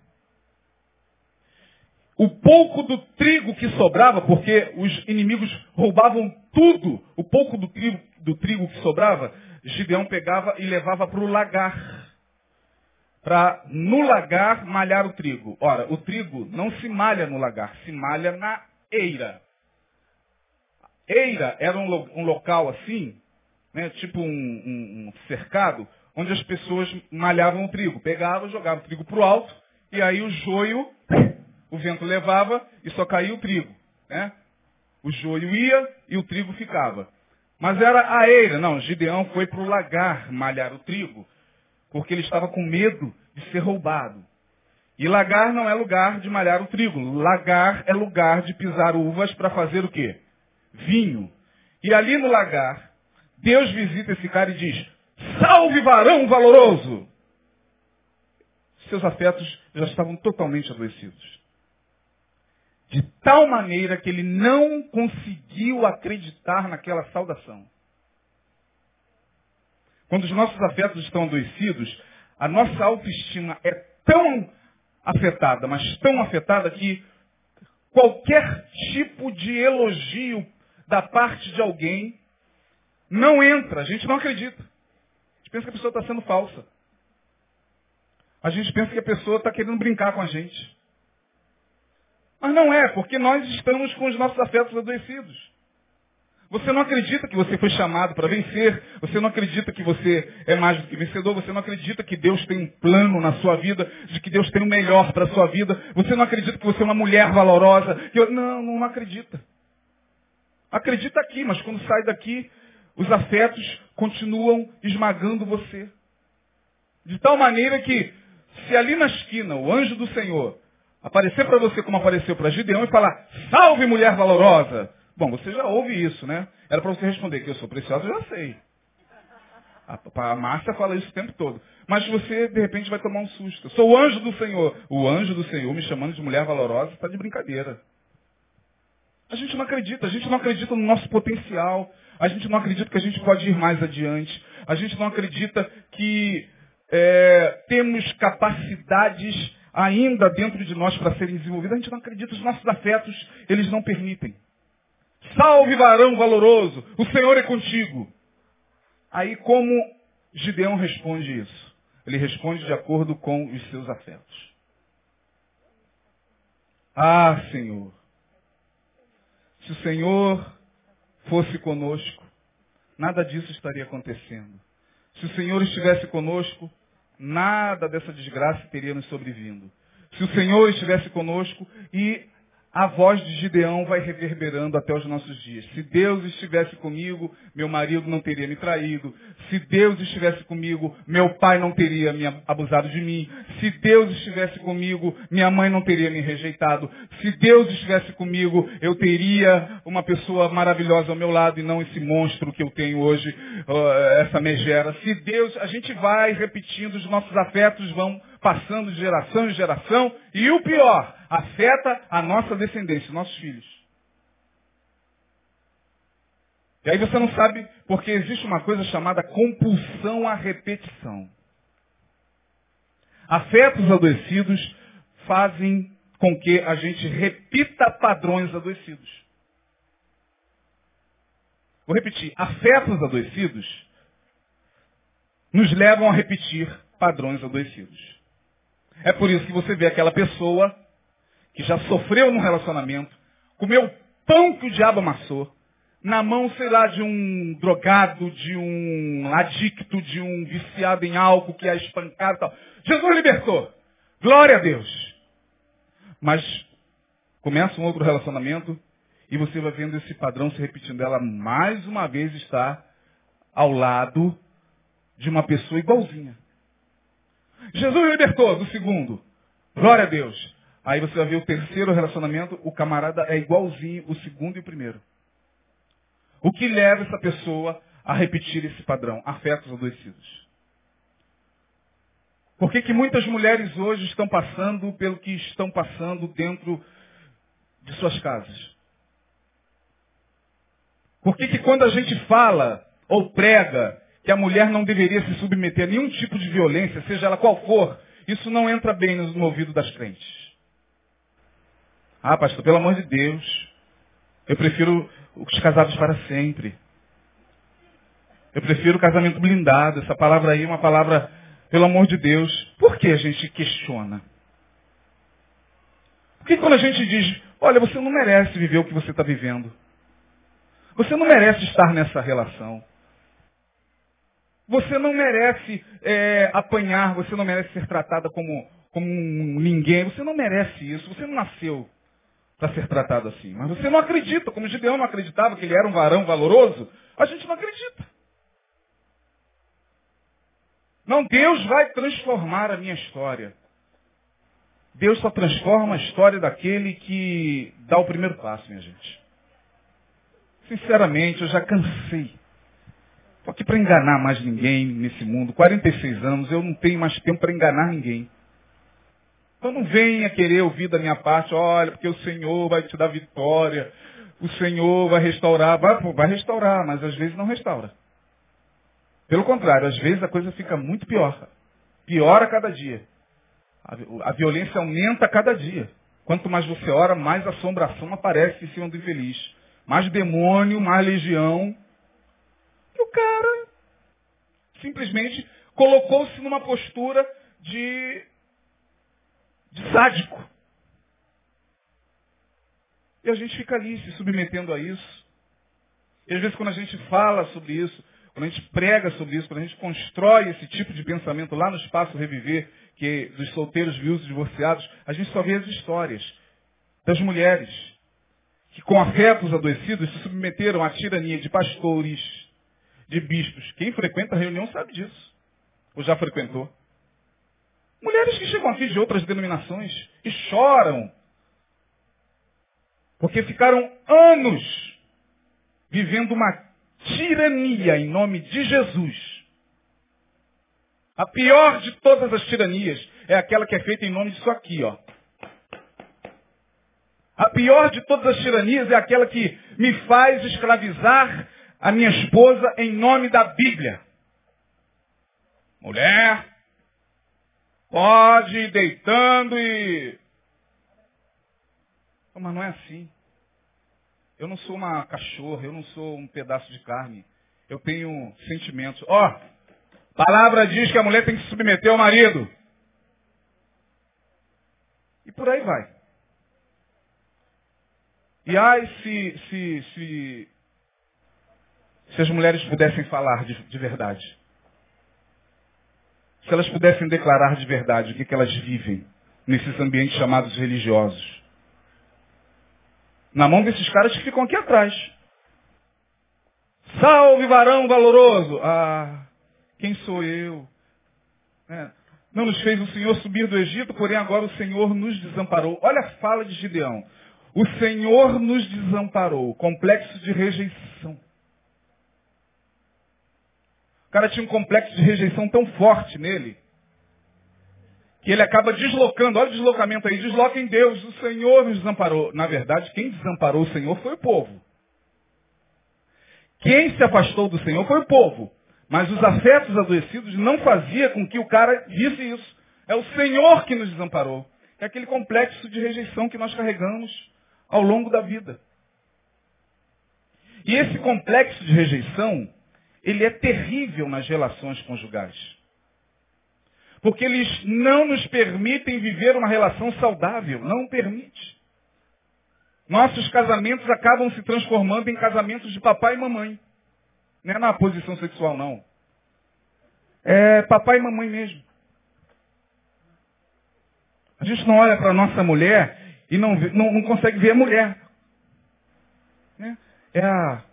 O pouco do trigo que sobrava, porque os inimigos roubavam tudo, o pouco do trigo, do trigo que sobrava, Gideão pegava e levava para o lagar. Para no lagar malhar o trigo. Ora, o trigo não se malha no lagar, se malha na eira. Eira era um, lo, um local assim, né, tipo um, um, um, cercado, onde as pessoas malhavam o trigo. Pegavam, jogavam o trigo para o alto, e aí o joio, o vento levava e só caía o trigo. Né? O joio ia e o trigo ficava. Mas era a eira. Não, Gideão foi para o lagar malhar o trigo, porque ele estava com medo de ser roubado. E lagar não é lugar de malhar o trigo. Lagar é lugar de pisar uvas para fazer o quê? Vinho. E ali no lagar, Deus visita esse cara e diz, salve varão valoroso! Seus afetos já estavam totalmente adoecidos. De tal maneira que ele não conseguiu acreditar naquela saudação. Quando os nossos afetos estão adoecidos, a nossa autoestima é tão afetada, mas tão afetada que qualquer tipo de elogio da parte de alguém não entra. A gente não acredita. A gente pensa que a pessoa está sendo falsa. A gente pensa que a pessoa está querendo brincar com a gente. Mas não é, porque nós estamos com os nossos afetos adoecidos. Você não acredita que você foi chamado para vencer. Você não acredita que você é mais do que vencedor. Você não acredita que Deus tem um plano na sua vida, de que Deus tem o melhor para a sua vida. Você não acredita que você é uma mulher valorosa. Que. Não, não acredita. Acredita aqui, mas quando sai daqui, os afetos continuam esmagando você. De tal maneira que, se ali na esquina o anjo do Senhor aparecer para você como apareceu para Gideão e falar, salve mulher valorosa. Bom, você já ouve isso, né? Era para você responder que eu sou preciosa, eu já sei. A, a Márcia fala isso o tempo todo. Mas você, de repente, vai tomar um susto. Sou o anjo do Senhor. O anjo do Senhor me chamando de mulher valorosa está de brincadeira. A gente não acredita, a gente não acredita no nosso potencial. A gente não acredita que a gente pode ir mais adiante. A gente não acredita que é, temos capacidades ainda dentro de nós para serem desenvolvidas. A gente não acredita, os nossos afetos, eles não permitem. Salve varão valoroso, o Senhor é contigo. Aí como Gideão responde isso? Ele responde de acordo com os seus afetos. Ah, Senhor, se o Senhor fosse conosco, nada disso estaria acontecendo. Se o Senhor estivesse conosco, nada dessa desgraça teria nos sobrevindo. Se o Senhor estivesse conosco e a voz de Gideão vai reverberando até os nossos dias. Se Deus estivesse comigo, meu marido não teria me traído. Se Deus estivesse comigo, meu pai não teria me abusado de mim. Se Deus estivesse comigo, minha mãe não teria me rejeitado. Se Deus estivesse comigo, eu teria uma pessoa maravilhosa ao meu lado e não esse monstro que eu tenho hoje, essa megera. Se Deus, a gente vai repetindo, os nossos afetos vão passando de geração em geração. E o pior, afeta a nossa descendência, nossos filhos. E aí você não sabe, porque existe uma coisa chamada compulsão à repetição. Afetos adoecidos fazem com que a gente repita padrões adoecidos. Vou repetir. Afetos adoecidos nos levam a repetir padrões adoecidos. É por isso que você vê aquela pessoa que já sofreu num relacionamento, comeu pão que o diabo amassou, na mão, sei lá, de um drogado, de um adicto, de um viciado em álcool que é espancado e tal. Jesus libertou. Glória a Deus. Mas começa um outro relacionamento e você vai vendo esse padrão se repetindo. Ela mais uma vez está ao lado de uma pessoa igualzinha. Jesus libertou do segundo. Glória a Deus. Aí você vai ver o terceiro relacionamento, o camarada é igualzinho o segundo e o primeiro. O que leva essa pessoa a repetir esse padrão? Afetos adoecidos. Por que, que muitas mulheres hoje estão passando pelo que estão passando dentro de suas casas? Por que, que quando a gente fala ou prega que a mulher não deveria se submeter a nenhum tipo de violência, seja ela qual for, isso não entra bem no ouvido das crentes? Ah, pastor, pelo amor de Deus, eu prefiro os casados para sempre. Eu prefiro o casamento blindado. Essa palavra aí é uma palavra, pelo amor de Deus. Por que a gente questiona? Por que quando a gente diz, olha, você não merece viver o que você está vivendo? Você não merece estar nessa relação. Você não merece é, apanhar, você não merece ser tratada como, como um ninguém. Você não merece isso. Você não nasceu para ser tratado assim. Mas você não acredita, como Gideão não acreditava que ele era um varão valoroso, a gente não acredita. Não, Deus vai transformar a minha história. Deus só transforma a história daquele que dá o primeiro passo, minha gente. Sinceramente, eu já cansei. Estou aqui para enganar mais ninguém nesse mundo. 46 anos, eu não tenho mais tempo para enganar ninguém. Então não venha querer ouvir da minha parte, olha, porque o Senhor vai te dar vitória, o Senhor vai restaurar, vai, vai restaurar, mas às vezes não restaura. Pelo contrário, às vezes a coisa fica muito pior. Piora cada dia. A, a violência aumenta cada dia. Quanto mais você ora, mais assombração aparece em cima do infeliz. Mais demônio, mais legião. E o cara simplesmente colocou-se numa postura de de sádico. E a gente fica ali se submetendo a isso. E às vezes quando a gente fala sobre isso, quando a gente prega sobre isso, quando a gente constrói esse tipo de pensamento lá no espaço Reviver, que é dos solteiros, viúvos, divorciados, a gente só vê as histórias das mulheres que com afetos adoecidos se submeteram à tirania de pastores, de bispos. Quem frequenta a reunião sabe disso. Ou já frequentou. Mulheres que chegam aqui de outras denominações e choram. Porque ficaram anos vivendo uma tirania em nome de Jesus. A pior de todas as tiranias é aquela que é feita em nome disso aqui, ó. A pior de todas as tiranias é aquela que me faz escravizar a minha esposa em nome da Bíblia. Mulher, Pode ir deitando e. Mas não é assim. Eu não sou uma cachorra, eu não sou um pedaço de carne. Eu tenho sentimentos. Ó, oh, palavra diz que a mulher tem que se submeter ao marido. E por aí vai. E ai se, se, se, se as mulheres pudessem falar de, de verdade se elas pudessem declarar de verdade o que, que elas vivem nesses ambientes chamados religiosos. Na mão desses caras que ficam aqui atrás. Salve varão valoroso! Ah, quem sou eu? É. Não nos fez o Senhor subir do Egito, porém agora o Senhor nos desamparou. Olha a fala de Gideão. O Senhor nos desamparou. Complexo de rejeição. O cara tinha um complexo de rejeição tão forte nele, que ele acaba deslocando, olha o deslocamento aí, desloca em Deus, o Senhor nos desamparou. Na verdade, quem desamparou o Senhor foi o povo. Quem se afastou do Senhor foi o povo. Mas os afetos adoecidos não fazia com que o cara disse isso. É o Senhor que nos desamparou. É aquele complexo de rejeição que nós carregamos ao longo da vida. E esse complexo de rejeição, ele é terrível nas relações conjugais. Porque eles não nos permitem viver uma relação saudável. Não permite. Nossos casamentos acabam se transformando em casamentos de papai e mamãe. Não é na posição sexual, não. É papai e mamãe mesmo. A gente não olha para a nossa mulher e não, não, não, consegue ver a mulher. Né? É a,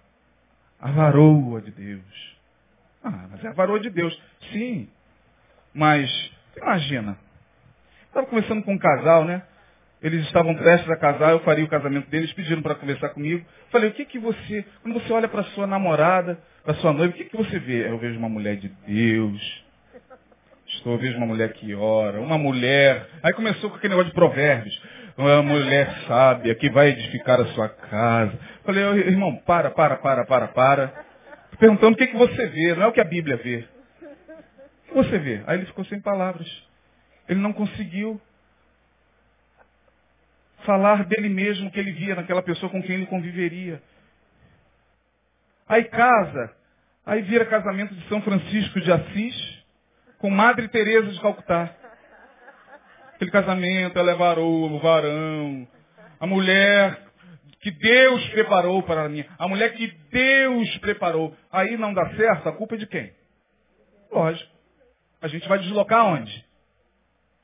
a varoa de Deus. Ah, mas é a varoa de Deus. Sim. Mas, imagina. Estava conversando com um casal, né? Eles estavam prestes a casar, eu faria o casamento deles, pediram para conversar comigo. Falei, o que que você, quando você olha para sua namorada, para sua noiva, o que que você vê? Eu vejo uma mulher de Deus. Estou, eu vejo uma mulher que ora, uma mulher. Aí começou com aquele negócio de provérbios. Uma mulher sábia que vai edificar a sua casa. Falei, irmão, para, para, para, para, para. Perguntando o que, que você vê, não é o que a Bíblia vê. O que você vê? Aí ele ficou sem palavras. Ele não conseguiu falar dele mesmo que ele via naquela pessoa com quem ele conviveria. Aí casa, aí vira casamento de São Francisco de Assis com Madre Teresa de Calcutá. Aquele casamento, ela é varou, varão. A mulher que Deus preparou para mim. A mulher que Deus preparou. Aí não dá certo, a culpa é de quem? Lógico. A gente vai deslocar onde?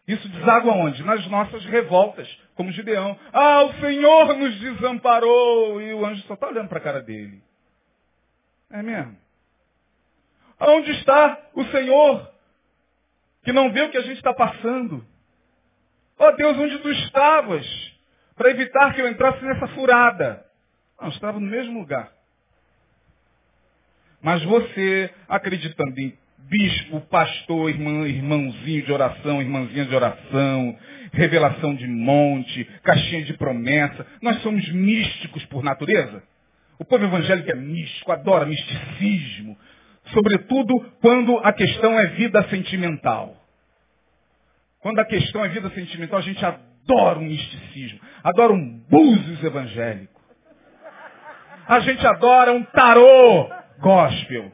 Isso deságua onde? Nas nossas revoltas, como Gideão. Ah, o Senhor nos desamparou. E o anjo só está olhando para a cara dele. É mesmo? Onde está o Senhor que não vê o que a gente está passando? Oh Deus, onde tu estavas? Para evitar que eu entrasse nessa furada. Não, estava no mesmo lugar. Mas você, acreditando em bispo, pastor, irmã, irmãozinho de oração, irmãzinha de oração, revelação de monte, caixinha de promessa. Nós somos místicos por natureza. O povo evangélico é místico, adora misticismo. Sobretudo quando a questão é vida sentimental. Quando a questão é vida sentimental, a gente adora um misticismo, adora um búzios evangélico. A gente adora um tarô gospel.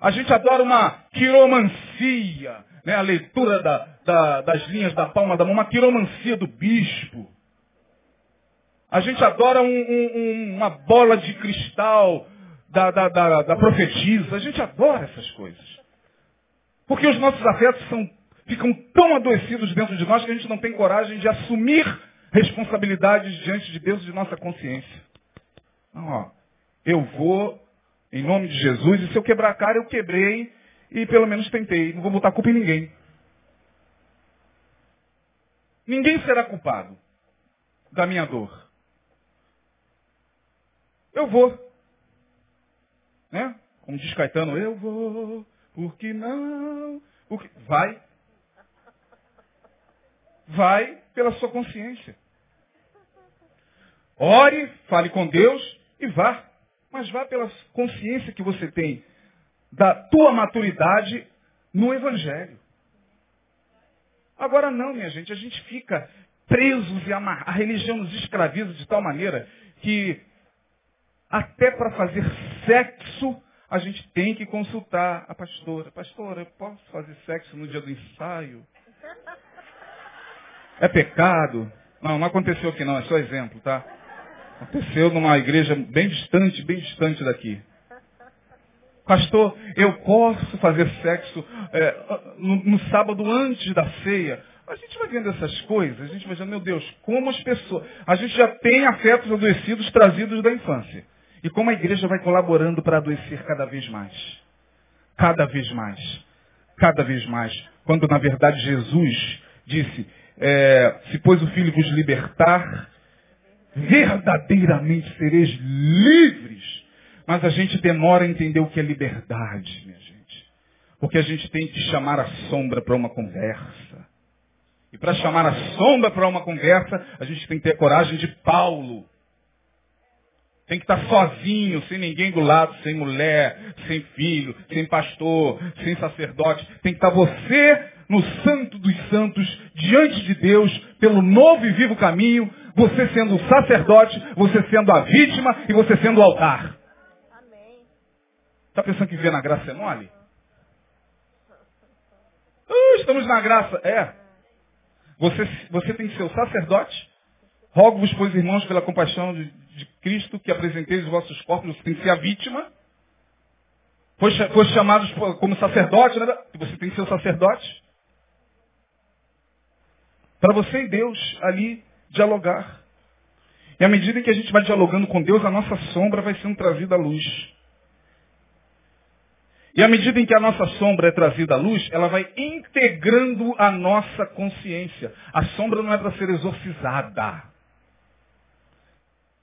A gente adora uma quiromancia, né? a leitura da, da, das linhas da palma da mão, uma quiromancia do bispo. A gente adora um, um, uma bola de cristal da, da, da, da profetisa. A gente adora essas coisas. Porque os nossos afetos são, ficam tão adoecidos dentro de nós que a gente não tem coragem de assumir responsabilidades diante de Deus e de nossa consciência. Não, ó, eu vou em nome de Jesus, e se eu quebrar a cara, eu quebrei e pelo menos tentei. Não vou botar culpa em ninguém. Ninguém será culpado da minha dor. Eu vou. Né? Como diz Caetano, eu vou, porque não? Porque... Vai. Vai pela sua consciência. Ore, fale com Deus e vá mas vá pela consciência que você tem da tua maturidade no Evangelho. Agora não, minha gente, a gente fica presos e amarrados. A religião nos escraviza de tal maneira que até para fazer sexo a gente tem que consultar a pastora. Pastora, eu posso fazer sexo no dia do ensaio? É pecado? Não, não aconteceu aqui não, é só exemplo, tá? Aconteceu numa igreja bem distante, bem distante daqui. Pastor, eu posso fazer sexo é, no, no, sábado antes da ceia. A gente vai vendo essas coisas, a gente vai dizendo, meu Deus, como as pessoas. A gente já tem afetos adoecidos trazidos da infância. E como a igreja vai colaborando para adoecer cada vez mais. Cada vez mais. Cada vez mais. Quando na verdade Jesus disse, é, se pois o Filho vos libertar, verdadeiramente sereis livres. Mas a gente demora a entender o que é liberdade, minha gente. Porque a gente tem que chamar a sombra para uma conversa. E para chamar a sombra para uma conversa, a gente tem que ter a coragem de Paulo. Tem que estar sozinho, sem ninguém do lado, sem mulher, sem filho, sem pastor, sem sacerdote. Tem que estar você no santo dos santos, diante de Deus, pelo novo e vivo caminho, você sendo o sacerdote, você sendo a vítima e você sendo o altar. Está pensando que viver na graça é mole? Uh, estamos na graça. É. Você, você tem que ser o sacerdote. Rogo-vos, pois, irmãos, pela compaixão de, de Cristo, que apresenteis os vossos corpos. Você tem que ser a vítima. Foi, foi chamados como sacerdote, né? Você tem que ser o sacerdote. Para você e Deus ali dialogar. E à medida em que a gente vai dialogando com Deus, a nossa sombra vai sendo trazida à luz. E à medida em que a nossa sombra é trazida à luz, ela vai integrando a nossa consciência. A sombra não é para ser exorcizada.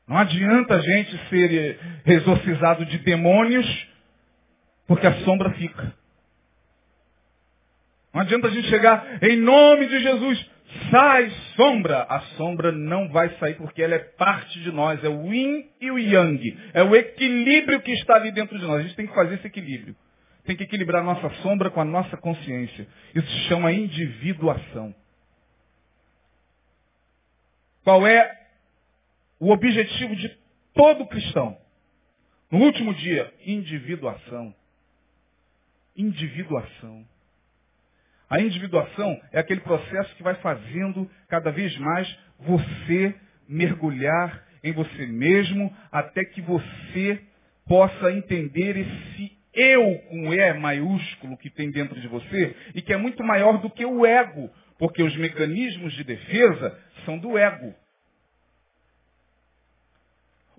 Não adianta a gente ser exorcizado de demônios, porque a sombra fica. Não adianta a gente chegar em nome de Jesus, sai sombra. A sombra não vai sair porque ela é parte de nós. É o yin e o yang. É o equilíbrio que está ali dentro de nós. A gente tem que fazer esse equilíbrio. Tem que equilibrar a nossa sombra com a nossa consciência. Isso se chama individuação. Qual é o objetivo de todo cristão? No último dia, individuação. Individuação. A individuação é aquele processo que vai fazendo cada vez mais você mergulhar em você mesmo até que você possa entender esse eu com E maiúsculo que tem dentro de você e que é muito maior do que o ego, porque os mecanismos de defesa são do ego.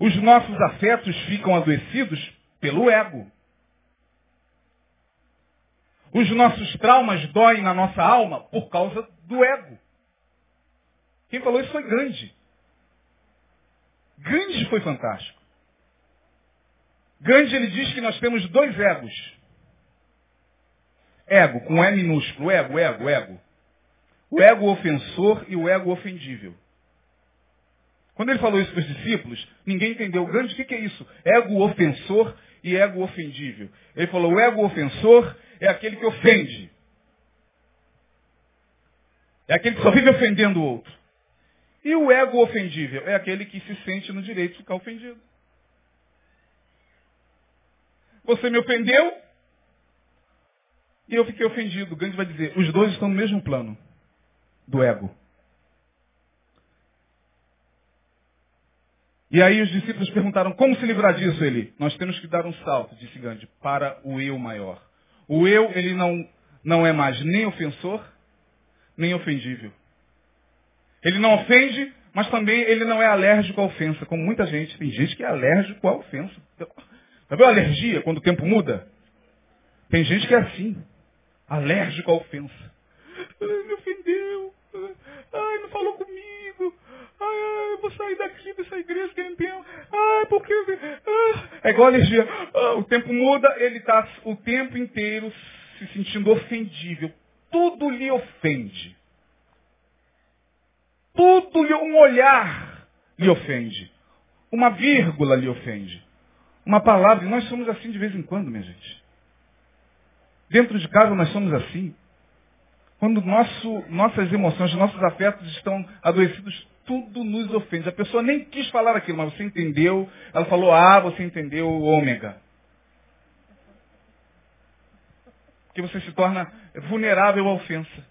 Os nossos afetos ficam adoecidos pelo ego. Os nossos traumas doem na nossa alma por causa do ego. Quem falou isso foi Gandhi. Gandhi foi fantástico. Gandhi ele diz que nós temos dois egos. Ego, com E minúsculo, ego, ego, ego. O ego ofensor e o ego ofendível. Quando ele falou isso para os discípulos, ninguém entendeu. Gandhi, o que é isso? Ego ofensor e ego ofendível. Ele falou, o ego ofensor é aquele que ofende. É aquele que só vive ofendendo o outro. E o ego ofendível é aquele que se sente no direito de ficar ofendido. Você me ofendeu e eu fiquei ofendido. Gandhi vai dizer, os dois estão no mesmo plano do ego. E aí os discípulos perguntaram, como se livrar disso? Ele, nós temos que dar um salto, disse Gandhi, para o eu maior. O eu, ele não, não é mais nem ofensor, nem ofendível. Ele não ofende, mas também ele não é alérgico à ofensa, como muita gente. Tem gente que é alérgico à ofensa. Já viu a alergia quando o tempo muda? Tem gente que é assim, alérgico à ofensa. Ai, me ofendeu. Ai, não falou comigo. Ai, eu vou sair daqui dessa igreja que tempo. Ai, porque. Ah. É igual a alergia. Ah, o tempo muda, ele está o tempo inteiro se sentindo ofendível. Tudo lhe ofende. Tudo lhe, um olhar lhe ofende. Uma vírgula lhe ofende uma palavra. Nós somos assim de vez em quando, minha gente. Dentro de casa nós somos assim. Quando nosso, nossas emoções, nossos afetos estão adoecidos, tudo nos ofende. A pessoa nem quis falar aquilo, mas você entendeu. Ela falou A, você entendeu ômega. Porque você se torna vulnerável à ofensa.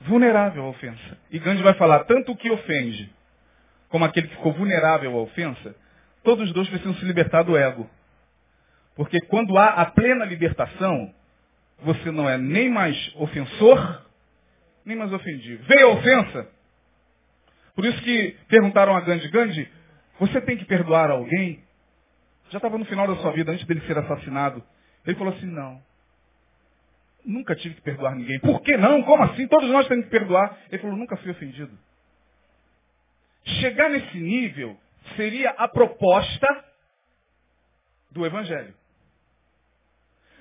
Vulnerável à ofensa. E Gandhi vai falar, tanto o que ofende, como aquele que ficou vulnerável à ofensa, todos os dois precisam se libertar do ego. Porque quando há a plena libertação, você não é nem mais ofensor, nem mais ofendido. Veio a ofensa. Por isso que perguntaram a Gandhi, Gandhi, você tem que perdoar alguém? Já estava no final da sua vida, antes dele ser assassinado. Ele falou assim, não. Nunca tive que perdoar ninguém. Por que não? Como assim? Todos nós temos que perdoar. Ele falou, nunca fui ofendido. Chegar nesse nível seria a proposta do Evangelho.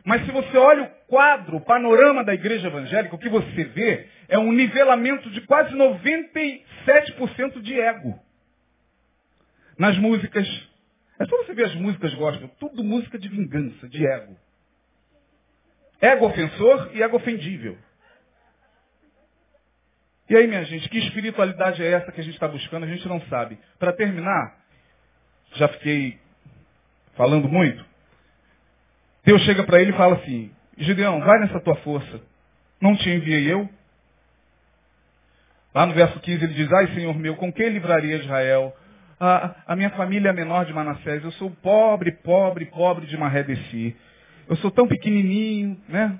Mas se você olha o quadro, o panorama da igreja evangélica, o que você vê é um nivelamento de quase 97% de ego. Nas músicas. É só você ver as músicas gospel, tudo música de vingança, de ego. Ego ofensor e ego ofendível. E aí, minha gente, que espiritualidade é essa que a gente está buscando? A gente não sabe. Para terminar, já fiquei falando muito. Deus chega para ele e fala assim, Gideão, vai nessa tua força. Não te enviei eu? Lá no verso 15 ele diz, ai Senhor meu, com quem livraria Israel? A, a minha família é menor de Manassés, eu sou pobre, pobre, pobre de Marredeci. Eu sou tão pequenininho, né?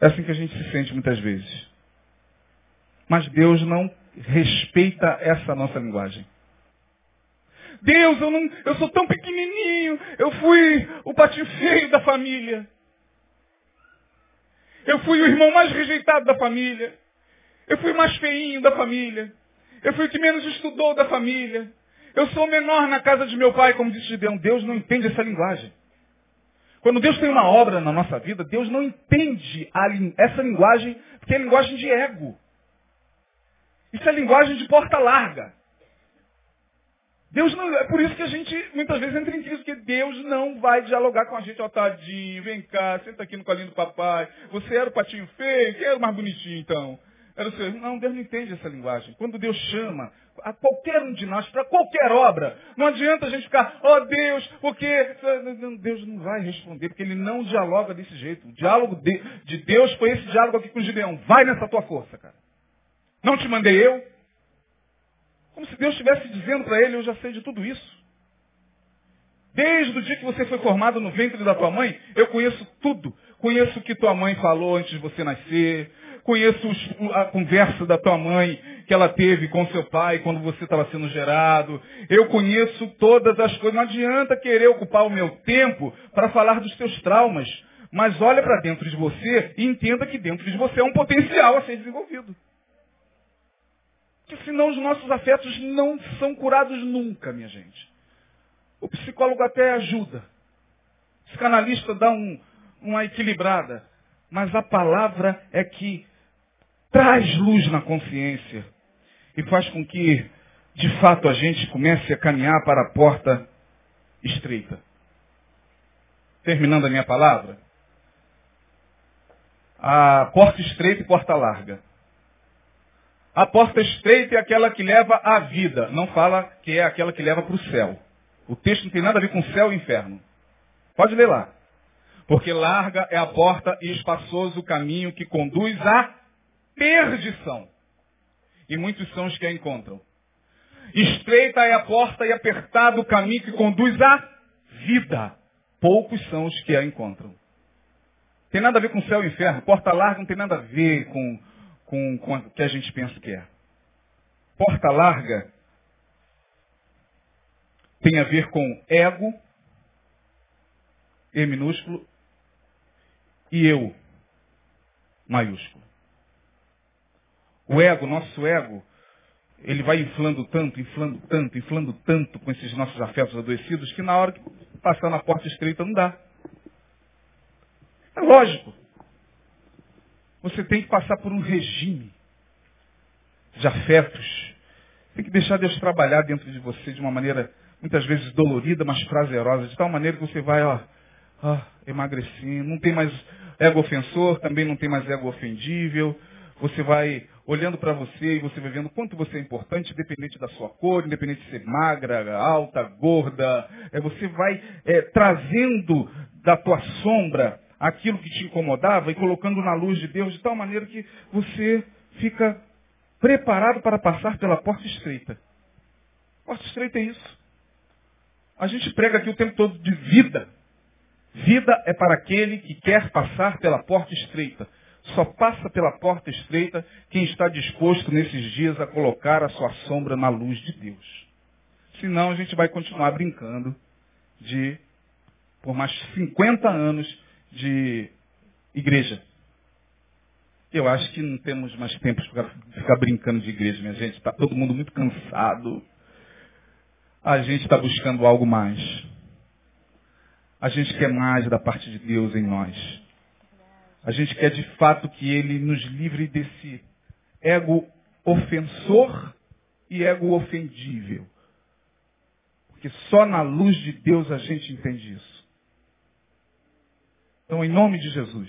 É assim que a gente se sente muitas vezes. Mas Deus não respeita essa nossa linguagem. Deus, eu, não, eu sou tão pequenininho, eu fui o patinho feio da família. Eu fui o irmão mais rejeitado da família. Eu fui o mais feinho da família. Eu fui o que menos estudou da família. Eu sou o menor na casa de meu pai, como disse Gideão. Deus não entende essa linguagem. Quando Deus tem uma obra na nossa vida, Deus não entende a, essa linguagem, porque é linguagem de ego. Isso é linguagem de porta larga. Deus não, é por isso que a gente muitas vezes entra em crise, porque Deus não vai dialogar com a gente, ó tadinho, vem cá, senta aqui no colinho do papai. Você era o patinho feio, quem era o mais bonitinho então? Era o seu. Não, Deus não entende essa linguagem. Quando Deus chama a qualquer um de nós para qualquer obra, não adianta a gente ficar, ó oh, Deus, porque Deus não vai responder, porque ele não dialoga desse jeito. O diálogo de, de Deus foi esse diálogo aqui com Gideão. Vai nessa tua força, cara. Não te mandei eu? Como se Deus estivesse dizendo para ele, eu já sei de tudo isso. Desde o dia que você foi formado no ventre da tua mãe, eu conheço tudo. Conheço o que tua mãe falou antes de você nascer. Conheço a conversa da tua mãe que ela teve com seu pai quando você estava sendo gerado. Eu conheço todas as coisas. Não adianta querer ocupar o meu tempo para falar dos teus traumas. Mas olha para dentro de você e entenda que dentro de você é um potencial a ser desenvolvido. Porque senão os nossos afetos não são curados nunca, minha gente. O psicólogo até ajuda. O psicanalista dá um, uma equilibrada. Mas a palavra é que traz luz na consciência e faz com que, de fato, a gente comece a caminhar para a porta estreita. Terminando a minha palavra, a porta estreita e porta larga. A porta estreita é aquela que leva à vida. Não fala que é aquela que leva para o céu. O texto não tem nada a ver com céu e inferno. Pode ler lá. Porque larga é a porta e espaçoso o caminho que conduz à perdição. E muitos são os que a encontram. Estreita é a porta e apertado o caminho que conduz à vida. Poucos são os que a encontram. Tem nada a ver com céu e inferno. Porta larga não tem nada a ver com com, com o que a gente pensa que é. Porta larga tem a ver com ego, E minúsculo, e eu, maiúsculo. O ego, nosso ego, ele vai inflando tanto, inflando tanto, inflando tanto com esses nossos afetos adoecidos, que na hora que passar na porta estreita não dá. É lógico. Você tem que passar por um regime de afetos. Tem que deixar Deus trabalhar dentro de você de uma maneira muitas vezes dolorida, mas prazerosa, de tal maneira que você vai, ó, ó emagrecendo, não tem mais ego ofensor, também não tem mais ego ofendível. Você vai olhando para você e você vai vendo quanto você é importante, independente da sua cor, independente de ser magra, alta, gorda. É, você vai é, trazendo da tua sombra aquilo que te incomodava e colocando na luz de Deus de tal maneira que você fica preparado para passar pela porta estreita. Porta estreita é isso. A gente prega aqui o tempo todo de vida. Vida é para aquele que quer passar pela porta estreita. Só passa pela porta estreita quem está disposto nesses dias a colocar a sua sombra na luz de Deus. Senão a gente vai continuar brincando de, por mais 50 anos, de igreja. Eu acho que não temos mais tempo para ficar brincando de igreja, minha gente. Está todo mundo muito cansado. A gente está buscando algo mais. A gente quer mais da parte de Deus em nós. A gente quer de fato que Ele nos livre desse ego ofensor e ego ofendível. Porque só na luz de Deus a gente entende isso. Então, em nome de Jesus,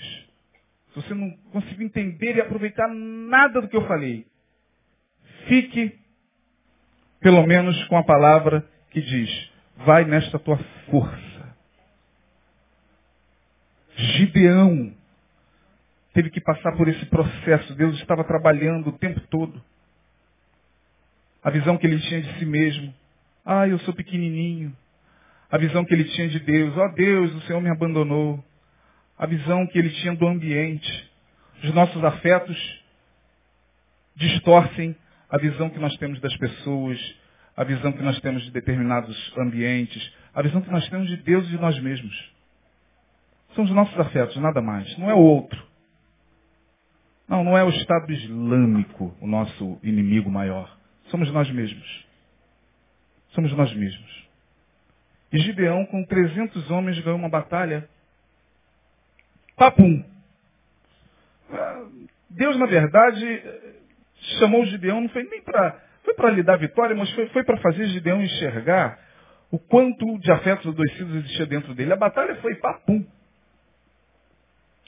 se você não conseguiu entender e aproveitar nada do que eu falei, fique pelo menos com a palavra que diz, vai nesta tua força. Gideão teve que passar por esse processo. Deus estava trabalhando o tempo todo. A visão que ele tinha de si mesmo. Ah, eu sou pequenininho. A visão que ele tinha de Deus. Ó oh, Deus, o Senhor me abandonou. A visão que ele tinha do ambiente. Os nossos afetos distorcem a visão que nós temos das pessoas, a visão que nós temos de determinados ambientes, a visão que nós temos de Deus e de nós mesmos. São os nossos afetos, nada mais. Não é o outro. Não, não é o Estado Islâmico o nosso inimigo maior. Somos nós mesmos. Somos nós mesmos. E Gideão, com 300 homens, ganhou uma batalha. Papum! Deus, na verdade, chamou Gideão, não foi nem para foi para lhe dar vitória, mas foi, foi para fazer Gideão enxergar o quanto de afetos adoecidos existia dentro dele. A batalha foi papum.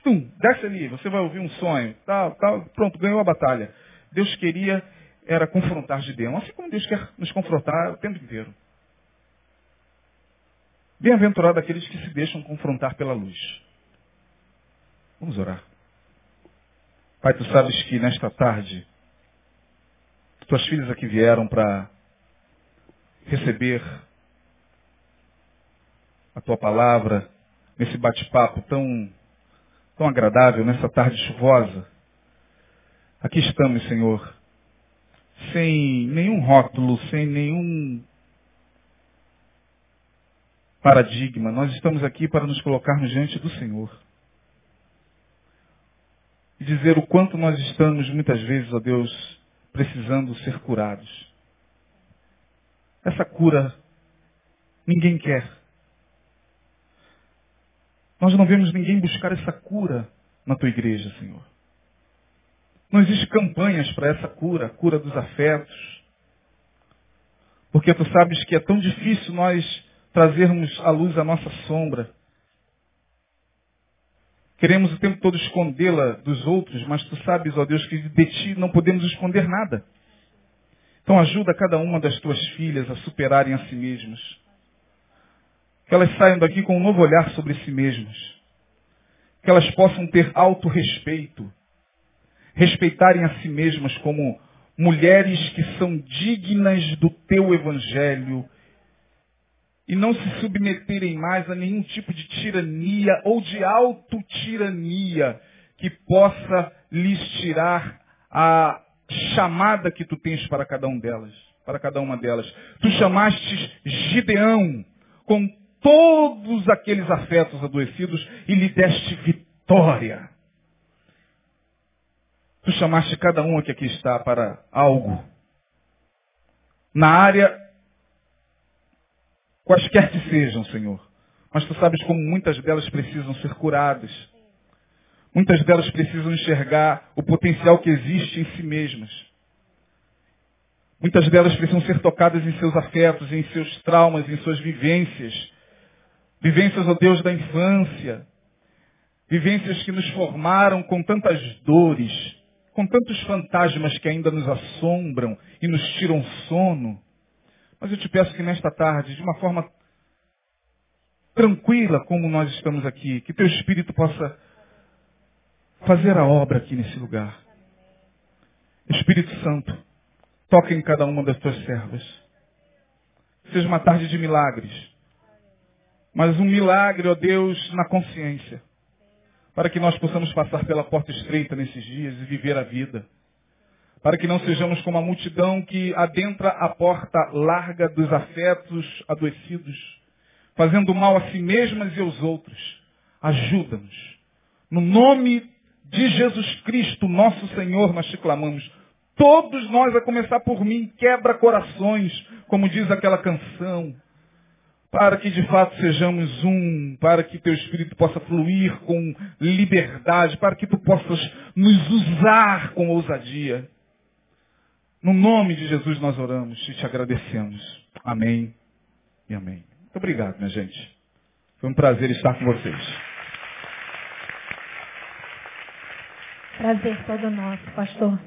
Tum, desce ali, você vai ouvir um sonho, tal, tal, pronto, ganhou a batalha. Deus queria era confrontar Gideão, assim como Deus quer nos confrontar o tempo inteiro. Bem-aventurado aqueles que se deixam confrontar pela luz. Vamos orar. Pai, tu sabes que nesta tarde, tuas filhas aqui vieram para receber a tua palavra nesse bate-papo tão tão agradável nessa tarde chuvosa. Aqui estamos, Senhor, sem nenhum rótulo, sem nenhum paradigma. Nós estamos aqui para nos colocarmos diante do Senhor. E dizer o quanto nós estamos, muitas vezes, ó Deus, precisando ser curados. Essa cura ninguém quer. Nós não vemos ninguém buscar essa cura na tua igreja, Senhor. Não existem campanhas para essa cura, cura dos afetos. Porque tu sabes que é tão difícil nós trazermos à luz a nossa sombra. Queremos o tempo todo escondê-la dos outros, mas tu sabes, ó Deus, que de ti não podemos esconder nada. Então ajuda cada uma das tuas filhas a superarem a si mesmas. Que elas saiam daqui com um novo olhar sobre si mesmas. Que elas possam ter autorrespeito. Respeitarem a si mesmas como mulheres que são dignas do teu evangelho. E não se submeterem mais a nenhum tipo de tirania ou de autotirania que possa lhes tirar a chamada que tu tens para cada um delas, para cada uma delas. Tu chamastes Gideão com todos aqueles afetos adoecidos e lhe deste vitória. Tu chamaste cada um que aqui está para algo. Na área, quaisquer que sejam, Senhor. Mas tu sabes como muitas delas precisam ser curadas. Muitas delas precisam enxergar o potencial que existe em si mesmas. Muitas delas precisam ser tocadas em seus afetos, em seus traumas, em suas vivências. Vivências, ó Deus, da infância. Vivências que nos formaram com tantas dores, com tantos fantasmas que ainda nos assombram e nos tiram sono. Mas eu te peço que nesta tarde, de uma forma tranquila como nós estamos aqui, que teu Espírito possa fazer a obra aqui nesse lugar. Espírito Santo, toque em cada uma das tuas servas. Seja uma tarde de milagres mas um milagre, ó Deus, na consciência. Para que nós possamos passar pela porta estreita nesses dias e viver a vida. Para que não sejamos como a multidão que adentra a porta larga dos afetos adoecidos, fazendo mal a si mesmas e aos outros. Ajuda-nos. No nome de Jesus Cristo, nosso Senhor, nós te clamamos. Todos nós, a começar por mim, quebra corações, como diz aquela canção para que de fato sejamos um, para que teu Espírito possa fluir com liberdade, para que tu possas nos usar com ousadia. No nome de Jesus nós oramos e te agradecemos. Amém e amém. Muito obrigado, minha gente. Foi um prazer estar com vocês. Prazer todo nosso, pastor.